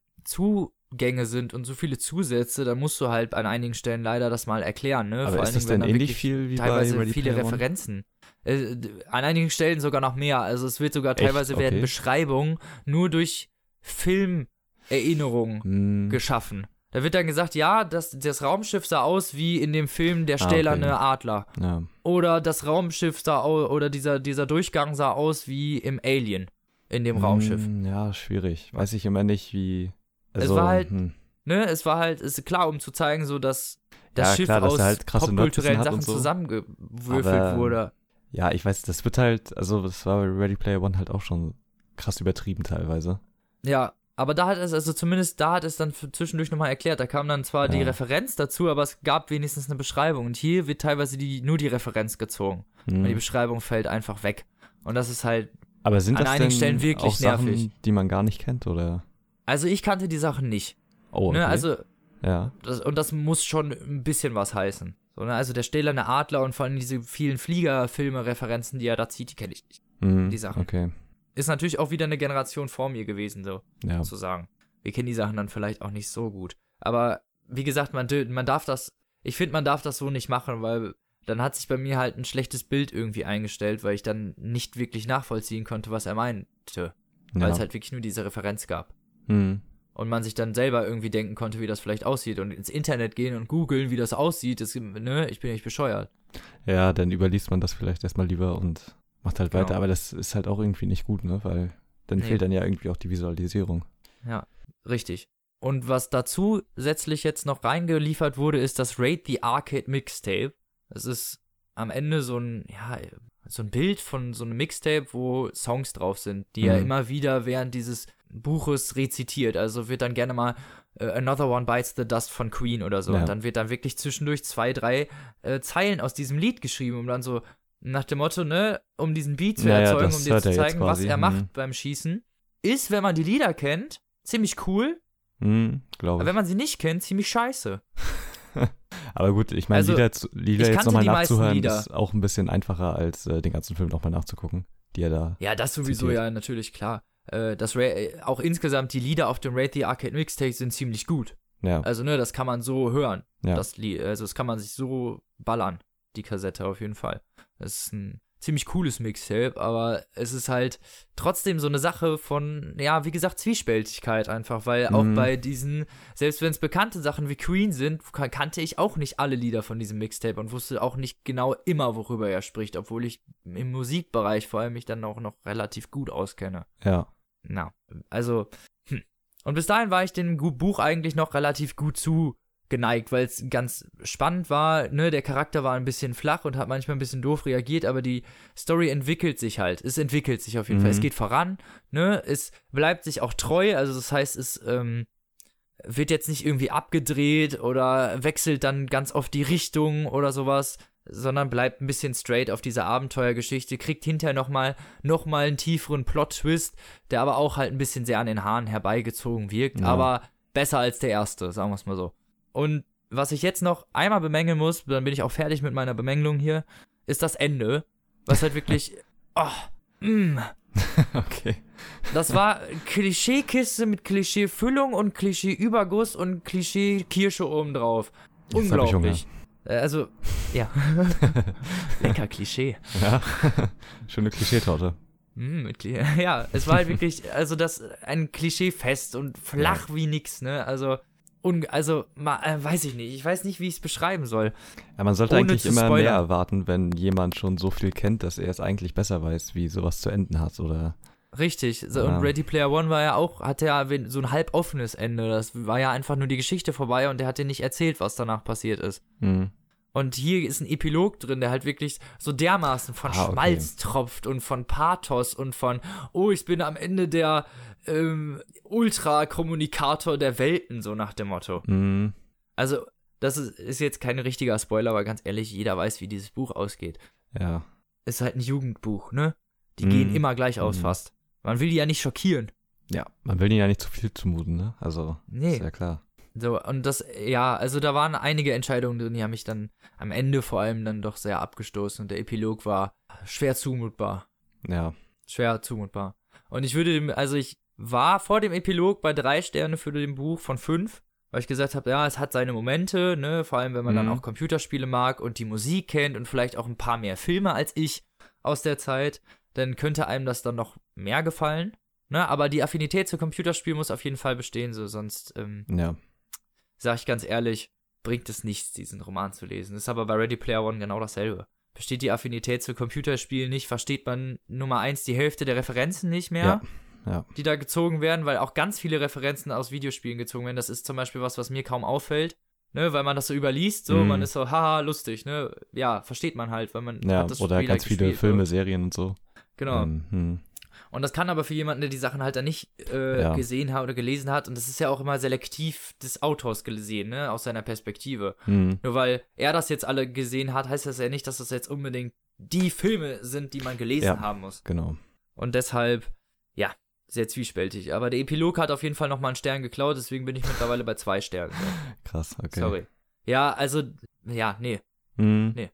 Zugänge sind und so viele Zusätze, dann musst du halt an einigen Stellen leider das mal erklären, ne? Aber ist das denn dann ähnlich viel wie teilweise bei viele? Referenzen. Äh, an einigen Stellen sogar noch mehr. Also es wird sogar teilweise werden Okay. Beschreibungen nur durch Filmerinnerungen Mhm. geschaffen. Da wird dann gesagt, ja, das, das Raumschiff sah aus wie in dem Film Der Ah, stählerne okay. Adler. Ja. Oder das Raumschiff sah au oder dieser, dieser Durchgang sah aus wie im Alien in dem Raumschiff. Mm, Ja, schwierig. Weiß ich immer nicht, wie. Es Also, war halt- hm. Ne, es war halt, ist klar, um zu zeigen, so dass das Ja, Schiff klar, dass aus halt popkulturellen Sachen so. zusammengewürfelt Aber- wurde. Ja, ich weiß, das wird halt, also das war bei Ready Player One halt auch schon krass übertrieben teilweise. Ja, aber da hat es, also zumindest da hat es dann zwischendurch nochmal erklärt. Da kam dann zwar die Ja. Referenz dazu, aber es gab wenigstens eine Beschreibung. Und hier wird teilweise die, nur die Referenz gezogen. Hm. Und die Beschreibung fällt einfach weg. Und das ist halt, Aber sind an das einigen denn Stellen wirklich auch Sachen, nervig. die man gar nicht kennt, oder? Also ich kannte die Sachen nicht. Oh, okay. Ne? Also, ja. das, und das muss schon ein bisschen was heißen. So, ne? Also der stählerne Adler und vor allem diese vielen Fliegerfilme-Referenzen, die er da zieht, die kenne ich nicht. Hm, die Sachen. Okay. Ist natürlich auch wieder eine Generation vor mir gewesen, so. Ja. sozusagen. Wir kennen die Sachen dann vielleicht auch nicht so gut. Aber wie gesagt, man, man darf das, ich finde, man darf das so nicht machen, weil dann hat sich bei mir halt ein schlechtes Bild irgendwie eingestellt, weil ich dann nicht wirklich nachvollziehen konnte, was er meinte. Weil ja. es halt wirklich nur diese Referenz gab. Hm. Und man sich dann selber irgendwie denken konnte, wie das vielleicht aussieht und ins Internet gehen und googeln, wie das aussieht. Das, ne, ich bin ja nicht bescheuert. ja, dann überliest man das vielleicht erstmal lieber und macht halt Genau. weiter. Aber das ist halt auch irgendwie nicht gut, ne? Weil dann Nee. fehlt dann ja irgendwie auch die Visualisierung. Ja, richtig. Und was dazu zusätzlich jetzt noch reingeliefert wurde, ist das Raid the Arcade Mixtape. Das ist am Ende so ein, ja, so ein Bild von so einem Mixtape, wo Songs drauf sind, die er Mhm. immer wieder während dieses Buches rezitiert. Also wird dann gerne mal äh, Another One Bites the Dust von Queen oder so. Ja. Und dann wird dann wirklich zwischendurch zwei, drei äh, Zeilen aus diesem Lied geschrieben, um dann so nach dem Motto, ne, um diesen Beat zu Ja, ja, erzeugen, um dir zu er zeigen, was er macht Mhm. beim Schießen. Ist, wenn man die Lieder kennt, ziemlich cool, Hm, glaube aber ich. wenn man sie nicht kennt, ziemlich scheiße. (laughs) (laughs) Aber gut, ich meine, Also, Lieder, Lieder jetzt nochmal nachzuhören, ist auch ein bisschen einfacher, als äh, den ganzen Film nochmal nachzugucken, die er da. Ja, das sowieso, Zitiert. ja, natürlich, klar. Äh, das Ra äh, auch insgesamt die Lieder auf dem Raid the Arcade Mixtape sind ziemlich gut. Ja, Also, ne, das kann man so hören. Ja. Das Lied, also, das kann man sich so ballern, die Kassette auf jeden Fall. Das ist ein ziemlich cooles Mixtape, aber es ist halt trotzdem so eine Sache von, ja, wie gesagt, Zwiespältigkeit einfach, weil auch Mhm. bei diesen, selbst wenn es bekannte Sachen wie Queen sind, kan- kannte ich auch nicht alle Lieder von diesem Mixtape und wusste auch nicht genau immer, worüber er spricht, obwohl ich im Musikbereich vor allem mich dann auch noch relativ gut auskenne. ja. Na, also, hm. Und bis dahin war ich dem Buch eigentlich noch relativ gut zugeneigt, weil es ganz spannend war. Ne, der Charakter war ein bisschen flach und hat manchmal ein bisschen doof reagiert, aber die Story entwickelt sich halt. Es entwickelt sich auf jeden Mhm. Fall. Es geht voran. Ne, es bleibt sich auch treu. Also das heißt, es ähm, wird jetzt nicht irgendwie abgedreht oder wechselt dann ganz oft die Richtung oder sowas. sondern bleibt ein bisschen straight auf dieser Abenteuergeschichte, kriegt hinterher nochmal noch mal einen tieferen Plot-Twist, der aber auch halt ein bisschen sehr an den Haaren herbeigezogen wirkt, Ja. aber besser als der erste, sagen wir es mal so. Und was ich jetzt noch einmal bemängeln muss, dann bin ich auch fertig mit meiner Bemängelung hier, ist das Ende, was halt wirklich, oh, (laughs) mm, okay. das war Klischeekiste mit Klischeefüllung und Klischeeüberguss und Klischee-Kirsche obendrauf. Jetzt Unglaublich. Äh, Also, ja. (laughs) Lecker Klischee. Ja. (laughs) Schöne Klischeetorte. Mm, mit Kli- ja, es war halt wirklich, also das, ein Klischeefest und flach wie nix, ne? Also, also, ma, äh, weiß ich nicht. Ich weiß nicht, wie ich es beschreiben soll. Ja, man sollte Ohne eigentlich immer spoilern. mehr erwarten, wenn jemand schon so viel kennt, dass er es eigentlich besser weiß, wie sowas zu enden hat. Oder Richtig. So, Ja. Und Ready Player One war ja auch, hatte ja so ein halb offenes Ende. Das war ja einfach nur die Geschichte vorbei und der hat dir nicht erzählt, was danach passiert ist. hm. Und hier ist ein Epilog drin, der halt wirklich so dermaßen von Ah, okay. Schmalz tropft und von Pathos und von, oh, ich bin am Ende der ähm, Ultra-Kommunikator der Welten, so nach dem Motto. Hm. Also, das ist, ist jetzt kein richtiger Spoiler, aber ganz ehrlich, jeder weiß, wie dieses Buch ausgeht. Ja. Ist halt ein Jugendbuch, ne? Die Mhm. gehen immer gleich aus Mhm. fast. Man will die ja nicht schockieren. Ja, man will ihnen ja nicht zu viel zumuten, ne? Also, Nee. ist ja klar. So, und das, ja, also da waren einige Entscheidungen drin, die haben mich dann am Ende vor allem dann doch sehr abgestoßen und der Epilog war schwer zumutbar. Ja. Schwer zumutbar. Und ich würde dem, also ich war vor dem Epilog bei drei Sterne für dem Buch von fünf, weil ich gesagt habe, ja, es hat seine Momente, ne, vor allem wenn man dann Mhm. auch Computerspiele mag und die Musik kennt und vielleicht auch ein paar mehr Filme als ich aus der Zeit, dann könnte einem das dann noch mehr gefallen. Ne, aber die Affinität zu Computerspielen muss auf jeden Fall bestehen, so sonst ähm, Ja. Sag ich ganz ehrlich, bringt es nichts, diesen Roman zu lesen. Ist aber bei Ready Player One genau dasselbe. Besteht die Affinität zu Computerspielen nicht, versteht man Nummer eins die Hälfte der Referenzen nicht mehr, Ja. Ja. die da gezogen werden, weil auch ganz viele Referenzen aus Videospielen gezogen werden. Das ist zum Beispiel was, was mir kaum auffällt. Ne, weil man das so überliest, so, Mhm. man ist so, haha, lustig, ne? Ja, versteht man halt, weil man Ja, hat das oder Spiel ganz halt viele gespielt, Filme, So. Serien und so. Genau. Ähm, hm. Und das kann aber für jemanden, der die Sachen halt dann nicht äh, Ja. gesehen hat oder gelesen hat, und das ist ja auch immer selektiv des Autors gesehen, ne, aus seiner Perspektive. Hm. Nur weil er das jetzt alle gesehen hat, heißt das ja nicht, dass das jetzt unbedingt die Filme sind, die man gelesen Ja. haben muss. Genau. Und deshalb, ja, sehr zwiespältig. Aber der Epilog hat auf jeden Fall nochmal einen Stern geklaut, deswegen bin ich mittlerweile bei zwei Sternen. (laughs) Krass, okay. Sorry. Ja, also, ja, nee. Hm. Nee.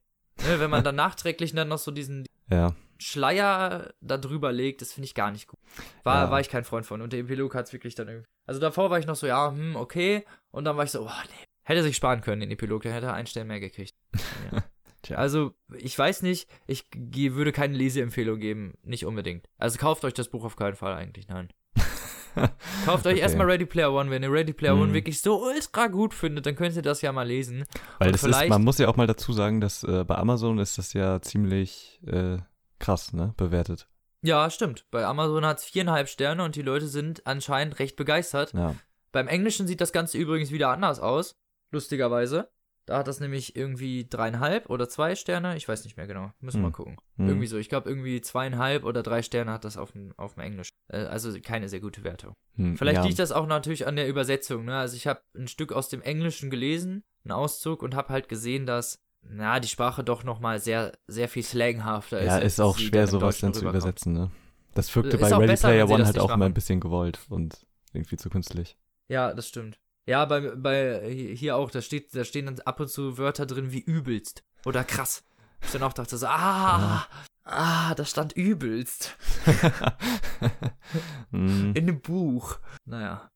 Ne, wenn man dann nachträglich dann noch so diesen Ja. Schleier da drüber legt, das finde ich gar nicht gut. War, Ja. war ich kein Freund von. Und der Epilog hat es wirklich dann irgendwie. Also davor war ich noch so, ja, hm, okay. Und dann war ich so, oh, nee. Hätte sich sparen können, den Epilog, der hätte einen Stern mehr gekriegt. (laughs) Ja. Tja. Also, ich weiß nicht, ich würde keine Leseempfehlung geben, nicht unbedingt. Also kauft euch das Buch auf keinen Fall eigentlich, nein. (laughs) Kauft euch Okay. erstmal Ready Player One, wenn ihr Ready Player One Mhm. wirklich so ultra gut findet, dann könnt ihr das ja mal lesen. Weil Und das ist, man muss ja auch mal dazu sagen, dass äh, bei Amazon ist das ja ziemlich äh, krass, ne, bewertet. Ja, stimmt. Bei Amazon hat es viereinhalb Sterne und die Leute sind anscheinend recht begeistert. Ja. Beim Englischen sieht das Ganze übrigens wieder anders aus, lustigerweise. Da hat das nämlich irgendwie dreieinhalb oder zwei Sterne, ich weiß nicht mehr genau, müssen wir Hm. mal gucken. Hm. Irgendwie so, ich glaube irgendwie zweieinhalb oder drei Sterne hat das auf dem, auf dem Englisch. Äh, also keine sehr gute Wertung. Hm, Vielleicht ja. liegt das auch natürlich an der Übersetzung, ne? Also ich habe ein Stück aus dem Englischen gelesen, einen Auszug und habe halt gesehen, dass na, die Sprache doch nochmal sehr, sehr viel slanghafter ist. Ja, ist auch schwer, dann sowas dann zu rüberkommt. übersetzen, ne? Das wirkte bei Ready besser, Player One halt auch immer machen. ein bisschen gewollt und irgendwie zu künstlich. Ja, das stimmt. Ja, bei, bei hier auch, da steht, da stehen dann ab und zu Wörter drin wie übelst oder krass. Ich dann auch dachte so, ah, ah, da stand übelst (laughs) in dem Buch. Naja,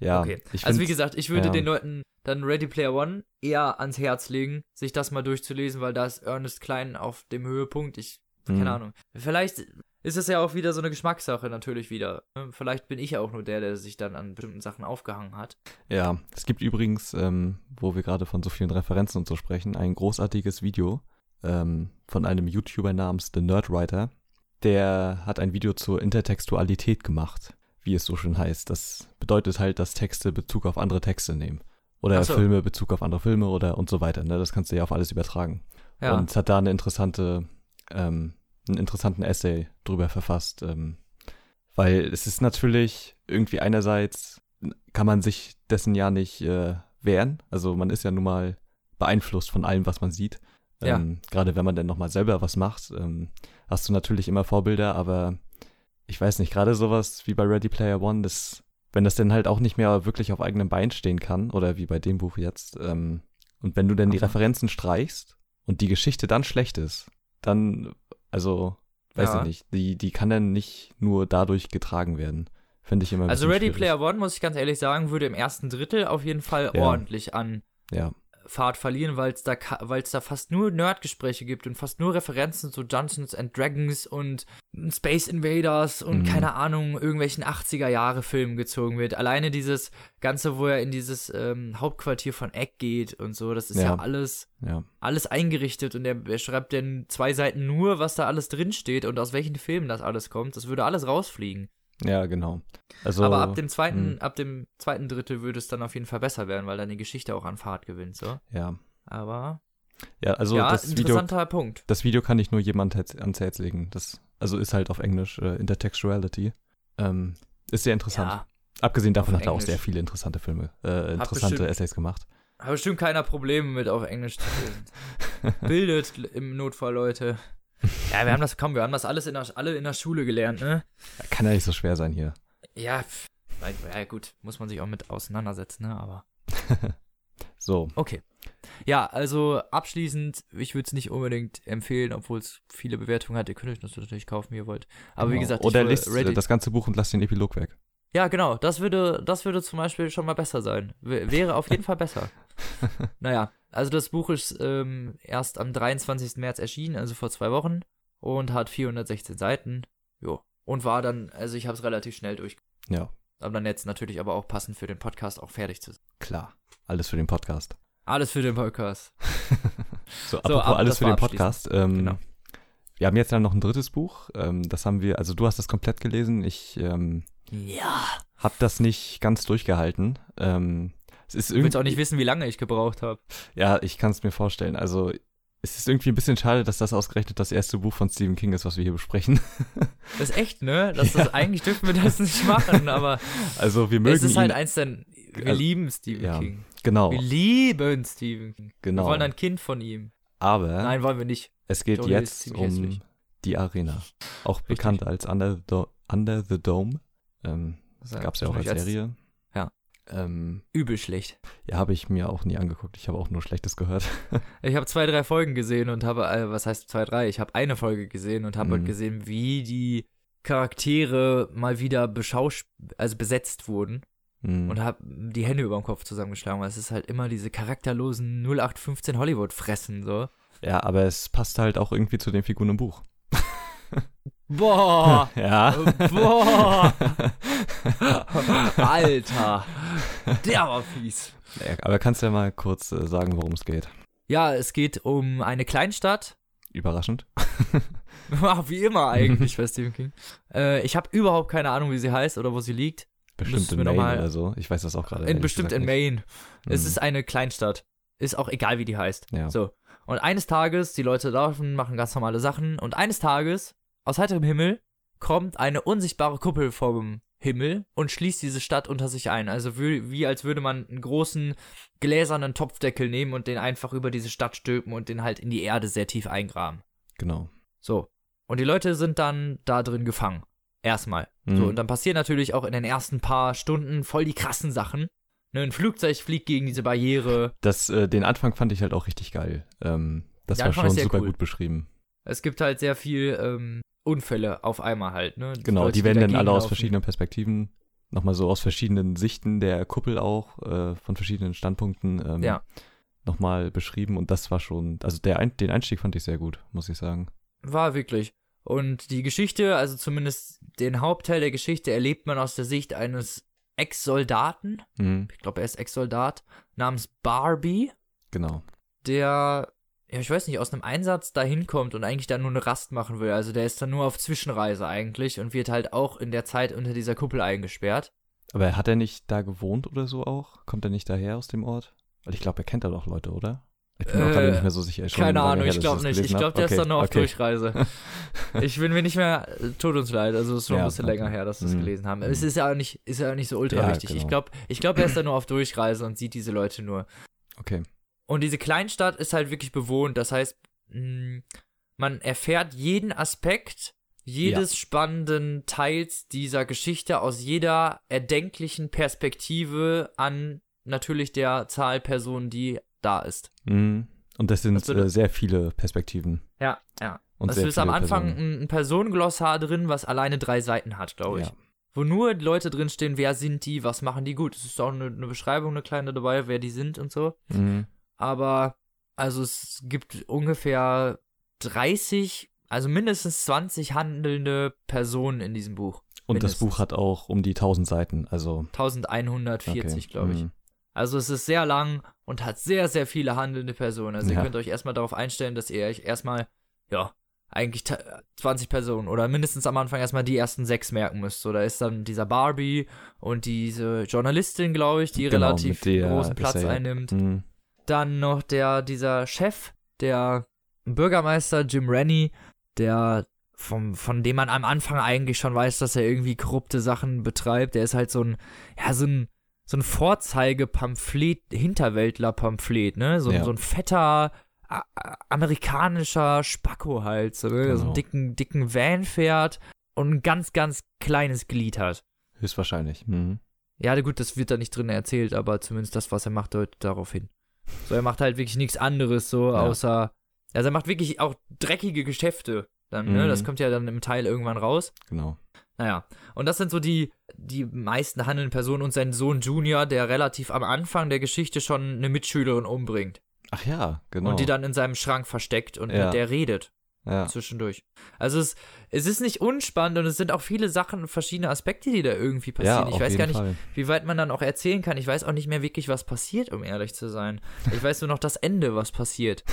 ja, okay. also wie gesagt, ich würde ja. den Leuten dann Ready Player One eher ans Herz legen, sich das mal durchzulesen, weil da ist Ernest Klein auf dem Höhepunkt. Ich, keine Mhm. Ahnung. Vielleicht ist es ja auch wieder so eine Geschmackssache natürlich wieder. ne? Vielleicht bin ich ja auch nur der, der sich dann an bestimmten Sachen aufgehangen hat. Ja, es gibt übrigens, ähm, wo wir gerade von so vielen Referenzen und so sprechen, ein großartiges Video ähm, von einem YouTuber namens The Nerdwriter. Der hat ein Video zur Intertextualität gemacht, wie es so schön heißt. Das bedeutet halt, dass Texte Bezug auf andere Texte nehmen. Oder so. Filme Bezug auf andere Filme oder und so weiter. Ne? Das kannst du ja auf alles übertragen. Ja. Und es hat da eine interessante, ähm, einen interessanten Essay drüber verfasst. Ähm, weil es ist natürlich irgendwie einerseits kann man sich dessen ja nicht äh, wehren. Also man ist ja nun mal beeinflusst von allem, was man sieht. Ja. Ähm, Gerade wenn man dann nochmal selber was macht, ähm, hast du natürlich immer Vorbilder, aber ich weiß nicht, gerade sowas wie bei Ready Player One, das, wenn das dann halt auch nicht mehr wirklich auf eigenem Bein stehen kann, oder wie bei dem Buch jetzt, ähm, und wenn du dann die Referenzen streichst und die Geschichte dann schlecht ist, dann, also, weiß ja. ich nicht, die, die kann dann nicht nur dadurch getragen werden. Finde ich immer Also Ready schwierig. Player One, muss ich ganz ehrlich sagen, würde im ersten Drittel auf jeden Fall ja. ordentlich an ja. Fahrt verlieren, weil es da, da fast nur Nerdgespräche gibt und fast nur Referenzen zu Dungeons and Dragons und Space Invaders und mhm. keine Ahnung, irgendwelchen 80er-Jahre-Filmen gezogen wird. Alleine dieses Ganze, wo er in dieses ähm, Hauptquartier von Egg geht und so, das ist ja, ja alles, ja. alles eingerichtet und er, er schreibt dann zwei Seiten nur, was da alles drinsteht und aus welchen Filmen das alles kommt. Das würde alles rausfliegen. Ja, genau. Also, Aber ab dem zweiten, mh. Hm. ab dem zweiten Drittel würde es dann auf jeden Fall besser werden, weil dann die Geschichte auch an Fahrt gewinnt, so. Ja. Aber. Ja, also ja, das interessanter Video, Punkt. Das Video kann ich nur jemand ans Herz legen. Das, also ist halt auf Englisch äh, Intertextuality. Ähm, ist sehr interessant. Ja, Abgesehen davon hat er auch sehr viele interessante Filme, äh, interessante bestimmt, Essays gemacht. Hat bestimmt keiner Probleme mit auf Englisch zu lesen. (laughs) Bildet im Notfall Leute. Ja, wir haben das, komm, wir haben das alles in der, alle in der Schule gelernt, ne? Kann ja nicht so schwer sein hier. Ja, pff, ja gut, muss man sich auch mit auseinandersetzen, ne? Aber. (laughs) so. Okay. Ja, also abschließend, ich würde es nicht unbedingt empfehlen, obwohl es viele Bewertungen hat. Ihr könnt euch das natürlich kaufen, wie ihr wollt. Aber genau. wie gesagt, oder lest Reddit das ganze Buch und lasst den Epilog weg. Ja, genau. Das würde, das würde zum Beispiel schon mal besser sein. W wäre auf jeden Fall besser. (laughs) naja, also das Buch ist ähm, erst am 23. März erschienen, also vor zwei Wochen. Und hat 416 Seiten. Jo. Und war dann, also ich habe es relativ schnell durch. Ja. Aber dann jetzt natürlich aber auch passend für den Podcast auch fertig zu sein. Klar. Alles für den Podcast. Alles für den Podcast. (laughs) so, apropos so, ab, alles für den Podcast. Ähm, genau. Wir haben jetzt dann noch ein drittes Buch. Ähm, das haben wir, also du hast das komplett gelesen. Ich ähm, ja. habe das nicht ganz durchgehalten. Ähm, es ist du willst auch nicht wissen, wie lange ich gebraucht habe. Ja, ich kann es mir vorstellen. Also es ist irgendwie ein bisschen schade, dass das ausgerechnet das erste Buch von Stephen King ist, was wir hier besprechen. (laughs) Das ist echt, ne? (laughs) Das ja. ist, eigentlich dürfen wir das nicht machen, aber also wir mögen es ist halt eins der, wir lieben Stephen ja, King. Genau. Wir lieben Stephen King. Genau. Wir wollen ein Kind von ihm. Aber nein, wollen wir nicht. Es geht Johnny jetzt um hässlich. die Arena, auch Richtig. bekannt als Under the, Under the Dome. Ähm, das gab es ja auch als Serie. Ähm, Übel schlecht. Ja, habe ich mir auch nie angeguckt. Ich habe auch nur Schlechtes gehört. (laughs) ich habe zwei, drei Folgen gesehen und habe, äh, was heißt zwei, drei? Ich habe eine Folge gesehen und habe mhm. gesehen, wie die Charaktere mal wieder beschaus also besetzt wurden. Mhm. Und habe die Hände über dem Kopf zusammengeschlagen, weil es ist halt immer diese charakterlosen 0815 Hollywood-Fressen, so. Ja, aber es passt halt auch irgendwie zu den Figuren im Buch. (laughs) Boah! (laughs) ja. Boah! (laughs) Alter! Der war fies. Aber kannst du ja mal kurz äh, sagen, worum es geht? Ja, es geht um eine Kleinstadt. Überraschend. (laughs) Wie immer eigentlich bei Stephen King. Äh, ich habe überhaupt keine Ahnung, wie sie heißt oder wo sie liegt. Bestimmt in Maine oder so. Ich weiß das auch gerade. Bestimmt in Maine. Hm. Es ist eine Kleinstadt. Ist auch egal, wie die heißt. Ja. So. Und eines Tages, die Leute laufen, machen ganz normale Sachen. Und eines Tages aus heiterem Himmel kommt eine unsichtbare Kuppel vom Himmel und schließt diese Stadt unter sich ein. Also wie, wie als würde man einen großen gläsernen Topfdeckel nehmen und den einfach über diese Stadt stülpen und den halt in die Erde sehr tief eingraben. Genau. So. Und die Leute sind dann da drin gefangen. Erstmal. Mhm. So, und dann passieren natürlich auch in den ersten paar Stunden voll die krassen Sachen. Ne, ein Flugzeug fliegt gegen diese Barriere. Das, äh, den Anfang fand ich halt auch richtig geil. Ähm, das war schon super cool. gut beschrieben. Es gibt halt sehr viel ähm, Unfälle auf einmal halt, ne? Die genau, Leute, die werden dann alle aus verschiedenen Perspektiven, nochmal so aus verschiedenen Sichten der Kuppel auch, äh, von verschiedenen Standpunkten ähm, ja. nochmal beschrieben und das war schon, also der den Einstieg fand ich sehr gut, muss ich sagen. War wirklich. Und die Geschichte, also zumindest den Hauptteil der Geschichte, erlebt man aus der Sicht eines Ex-Soldaten. Mhm. Ich glaube, er ist Ex-Soldat, namens Barbie. Genau. Der ja, ich weiß nicht, aus einem Einsatz dahin kommt und eigentlich da nur eine Rast machen will. Also der ist dann nur auf Zwischenreise eigentlich und wird halt auch in der Zeit unter dieser Kuppel eingesperrt. Aber hat er nicht da gewohnt oder so auch? Kommt er nicht daher aus dem Ort? Weil ich glaube, er kennt da doch Leute, oder? Ich bin äh, auch gerade nicht mehr so sicher. Schon keine Ahnung, her, ich glaube nicht. Ich glaube, der okay, ist dann nur auf okay. Durchreise. (laughs) ich bin mir nicht mehr, tut uns leid, also es ist schon ja, ein bisschen okay. länger her, dass wir es mhm. gelesen haben. Mhm. Es ist ja auch nicht, ist ja auch nicht so ultra ja, wichtig. Genau. Ich glaube, ich glaub, er ist da nur auf Durchreise und sieht diese Leute nur. Okay. Und diese Kleinstadt ist halt wirklich bewohnt. Das heißt, mh, man erfährt jeden Aspekt jedes spannenden Teils dieser Geschichte aus jeder erdenklichen Perspektive an natürlich der Zahl Personen, die da ist. Mhm. Und das sind Das äh, sehr viele Perspektiven. Ja, ja. Und es sehr ist am Anfang Personen. ein, ein Personenglossar drin, was alleine drei Seiten hat, glaube ich. Ja. Wo nur Leute drinstehen, wer sind die, was machen die gut. Es ist auch eine, eine Beschreibung, eine kleine dabei, wer die sind und so. Mhm. Aber, also es gibt ungefähr 30, also mindestens 20 handelnde Personen in diesem Buch. Und das Mindestens. Buch hat auch um die 1000 Seiten, also 1140, okay. glaube ich. Mhm. Also es ist sehr lang und hat sehr, sehr viele handelnde Personen. Also ihr Ja. könnt euch erstmal darauf einstellen, dass ihr euch erstmal, ja, eigentlich ta- 20 Personen oder mindestens am Anfang erstmal die ersten sechs merken müsst. So, da ist dann dieser Barbie und diese Journalistin, glaube ich, die Genau, relativ der großen Platz einnimmt. Mhm. Dann noch der, dieser Chef, der Bürgermeister Jim Rennie, der vom, von dem man am Anfang eigentlich schon weiß, dass er irgendwie korrupte Sachen betreibt. Der ist halt so ein, ja, so ein, so ein Vorzeige-Pamphlet, Hinterwäldler-Pamphlet, ne? So, ein Ja. so ein fetter amerikanischer Spacko halt, so, der so einen Genau. dicken, dicken Van fährt und ein ganz, ganz kleines Glied hat. Höchstwahrscheinlich. Mhm. Ja, gut, das wird da nicht drin erzählt, aber zumindest das, was er macht, deutet darauf hin. So, er macht halt wirklich nichts anderes, so, Ja. außer. Also er macht wirklich auch dreckige Geschäfte dann, ne? Mhm. Das kommt ja dann im Teil irgendwann raus. Genau. Naja. Und das sind so die, die meisten handelnden Personen und sein Sohn Junior, der relativ am Anfang der Geschichte schon eine Mitschülerin umbringt. Ach ja, genau. Und die dann in seinem Schrank versteckt und Ja. mit der redet ja. zwischendurch. Also es, es ist nicht unspannend und es sind auch viele Sachen verschiedene Aspekte, die da irgendwie passieren. ja, ich weiß gar nicht, Fall. wie weit man dann auch erzählen kann. Ich weiß auch nicht mehr wirklich, was passiert, um ehrlich zu sein. Ich weiß nur noch das Ende, was passiert.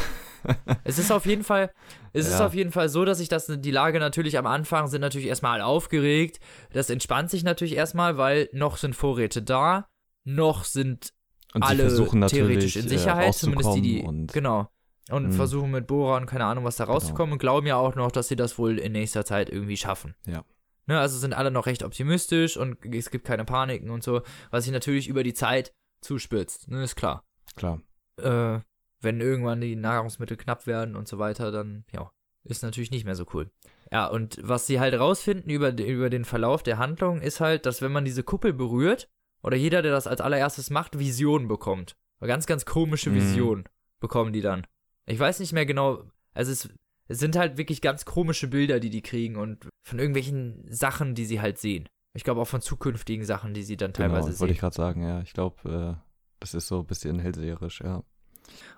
(laughs) es ist auf jeden Fall, es ist Ja. auf jeden Fall so, dass ich das, die Lage natürlich am Anfang sind natürlich erstmal aufgeregt. Das entspannt sich natürlich erstmal, weil noch sind Vorräte da, noch sind alle theoretisch in Sicherheit, äh, zumindest die, die, genau. Und Mhm. versuchen mit Bohrer und keine Ahnung was da rauszukommen und glauben ja auch noch, dass sie das wohl in nächster Zeit irgendwie schaffen. Ja. Ne, also sind alle noch recht optimistisch und es gibt keine Paniken und so, was sich natürlich über die Zeit zuspitzt, ne, ist klar. klar. Äh, wenn irgendwann die Nahrungsmittel knapp werden und so weiter, dann, ja, ist natürlich nicht mehr so cool. Ja, und was sie halt rausfinden über, über den Verlauf der Handlung ist halt, dass wenn man diese Kuppel berührt, oder jeder, der das als allererstes macht, Visionen bekommt. Ganz, ganz komische Mhm. Visionen bekommen die dann. Ich weiß nicht mehr genau, also es, es sind halt wirklich ganz komische Bilder, die die kriegen und von irgendwelchen Sachen, die sie halt sehen. Ich glaube auch von zukünftigen Sachen, die sie dann teilweise genau, sehen. wollte ich gerade sagen, ja. Ich glaube, äh, das ist so ein bisschen hellseherisch, ja.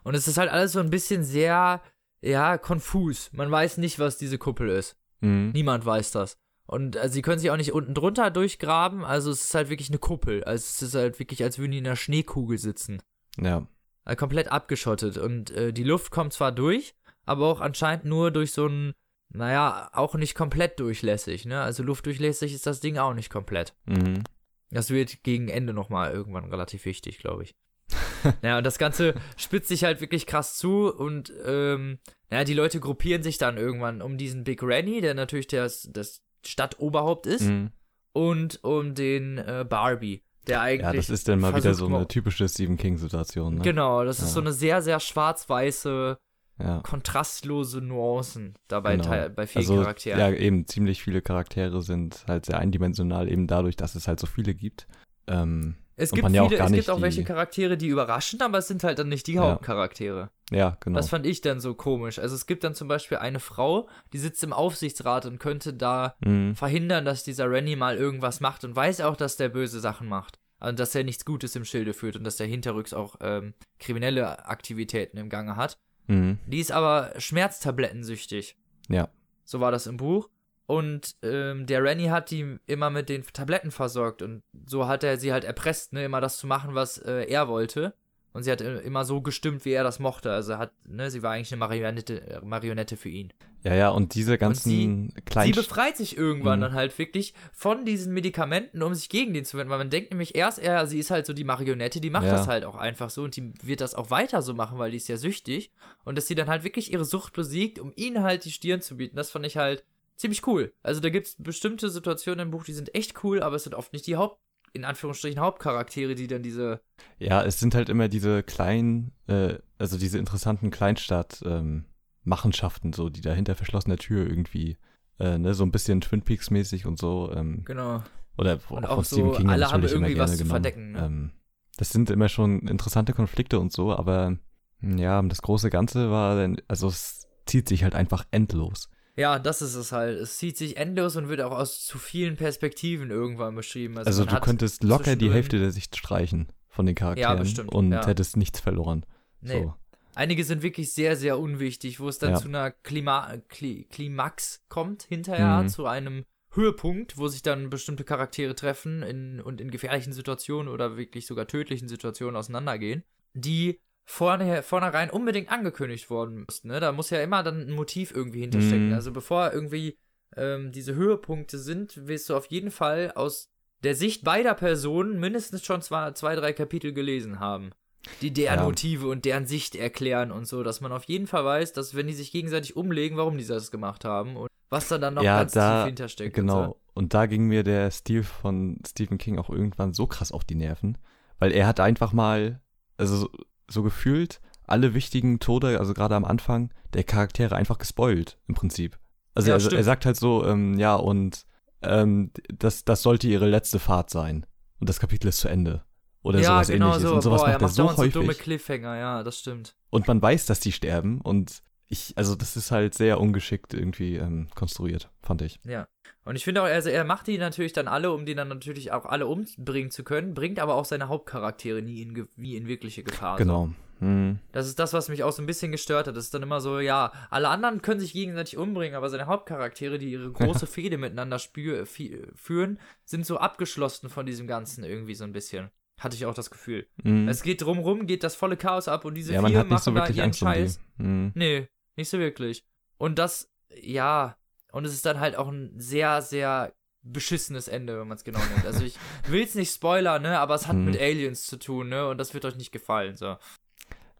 Und es ist halt alles so ein bisschen sehr, ja, konfus. Man weiß nicht, was diese Kuppel ist. Mhm. Niemand weiß das. Und also, sie können sich auch nicht unten drunter durchgraben. Also es ist halt wirklich eine Kuppel. Also es ist halt wirklich, als würden die in einer Schneekugel sitzen. Ja. Also komplett abgeschottet. Und äh, die Luft kommt zwar durch, aber auch anscheinend nur durch so ein, naja, auch nicht komplett durchlässig. Ne? Also luftdurchlässig ist das Ding auch nicht komplett. Mhm. Das wird gegen Ende nochmal irgendwann relativ wichtig, glaube ich. (laughs) ja, und das Ganze spitzt sich halt wirklich krass zu und ähm, naja, die Leute gruppieren sich dann irgendwann um diesen Big Rennie, der natürlich das, das Stadtoberhaupt ist, Mhm. und um den äh, Barbie, der eigentlich. Ja, das ist dann mal wieder so eine typische Stephen King-Situation, ne? Genau, das ist Ja. so eine sehr, sehr schwarz-weiße, Ja. kontrastlose Nuancen dabei Genau. bei vielen Also, Charakteren. ja, eben, ziemlich viele Charaktere sind halt sehr eindimensional, eben dadurch, dass es halt so viele gibt. Ähm, es gibt ja viele, gar es gibt auch welche Charaktere, die überraschen, aber es sind halt dann nicht die Ja. Hauptcharaktere. Ja, genau. Das fand ich dann so komisch. Also es gibt dann zum Beispiel eine Frau, die sitzt im Aufsichtsrat und könnte da Mhm. verhindern, dass dieser Rennie mal irgendwas macht und weiß auch, dass der böse Sachen macht. Also dass er nichts Gutes im Schilde führt und dass er hinterrücks auch ähm, kriminelle Aktivitäten im Gange hat. Mhm. Die ist aber schmerztablettensüchtig. Ja. So war das im Buch. Und ähm, der Rennie hat die immer mit den Tabletten versorgt und so hat er sie halt erpresst, ne, immer das zu machen, was äh, er wollte. Und sie hat immer so gestimmt, wie er das mochte. Also hat, ne, sie war eigentlich eine Marionette, äh, Marionette für ihn. Ja, ja, und diese ganzen sie- kleinen. Sie befreit sich irgendwann Mhm. dann halt wirklich von diesen Medikamenten, um sich gegen den zu wenden. Weil man denkt nämlich erst, er, sie ist halt so die Marionette, die macht Ja. das halt auch einfach so und die wird das auch weiter so machen, weil die ist ja süchtig. Und dass sie dann halt wirklich ihre Sucht besiegt, um ihnen halt die Stirn zu bieten. Das fand ich halt ziemlich cool. Also da gibt es bestimmte Situationen im Buch, die sind echt cool, aber es sind oft nicht die Haupt, in Anführungsstrichen Hauptcharaktere, die dann diese. Ja, es sind halt immer diese kleinen, äh, also diese interessanten Kleinstadt, ähm, Machenschaften, so, die da hinter verschlossener Tür irgendwie, äh, ne, so ein bisschen Twin Peaks-mäßig und so. Ähm, Genau. oder Und auch auch von so, Stephen King alle haben irgendwie was zu genommen. verdecken, ne? Ähm, das sind immer schon interessante Konflikte und so, aber hm, ja, das große Ganze war dann, also es zieht sich halt einfach endlos. Ja, das ist es halt. Es zieht sich endlos und wird auch aus zu vielen Perspektiven irgendwann beschrieben. Also, man du könntest locker die Hälfte der Sicht streichen von den Charakteren bestimmt, und ja. hättest nichts verloren. Nee. So. Einige sind wirklich sehr, sehr unwichtig, wo es dann Ja. zu einer Klima Kli Klimax kommt, hinterher, Mhm. zu einem Höhepunkt, wo sich dann bestimmte Charaktere treffen in, und in gefährlichen Situationen oder wirklich sogar tödlichen Situationen auseinandergehen, die vorne, vornherein unbedingt angekündigt worden müssten. Ne? Da muss ja immer dann ein Motiv irgendwie hinterstecken. Mhm. Also bevor irgendwie ähm, diese Höhepunkte sind, willst du auf jeden Fall aus der Sicht beider Personen mindestens schon zwei, zwei drei Kapitel gelesen haben die deren Ja. Motive und deren Sicht erklären und so, dass man auf jeden Fall weiß, dass wenn die sich gegenseitig umlegen, warum die das gemacht haben und was da dann noch Ja, ganz da- tief hintersteckt. Genau. Und so. Und da ging mir der Stil von Stephen King auch irgendwann so krass auf die Nerven, weil er hat einfach mal, also so, gefühlt, alle wichtigen Tode, also gerade am Anfang, der Charaktere einfach gespoilt, im Prinzip. Also, Ja, er, er sagt halt so, ähm, ja, und ähm, das, das sollte ihre letzte Fahrt sein. Und das Kapitel ist zu Ende. Oder ja, sowas genau ähnliches. so. Und sowas Boah, macht er macht so häufig. dumme Cliffhanger, ja, das stimmt. und man weiß, dass die sterben. Und ich, also das ist halt sehr ungeschickt irgendwie ähm, konstruiert, fand ich. Ja. Und ich finde auch, also er macht die natürlich dann alle, um die dann natürlich auch alle umbringen zu können, bringt aber auch seine Hauptcharaktere nie in, nie in wirkliche Gefahr. So. Genau. Hm. Das ist das, was mich auch so ein bisschen gestört hat. Das ist dann immer so, ja, alle anderen können sich gegenseitig umbringen, aber seine Hauptcharaktere, die ihre große (laughs) Fehde miteinander führen, sind so abgeschlossen von diesem Ganzen irgendwie so ein bisschen. Hatte ich auch das Gefühl. Hm. Es geht drumrum, geht das volle Chaos ab und diese ja, vier nicht so machen da wirklich ihren Angst um die. Scheiß. Hm. Nee, nicht so wirklich. Und das, ja, und es ist dann halt auch ein sehr, sehr beschissenes Ende, wenn man es genau nennt. Also ich (laughs) will's nicht spoilern, ne, aber es hat Hm. mit Aliens zu tun, ne, und das wird euch nicht gefallen, so.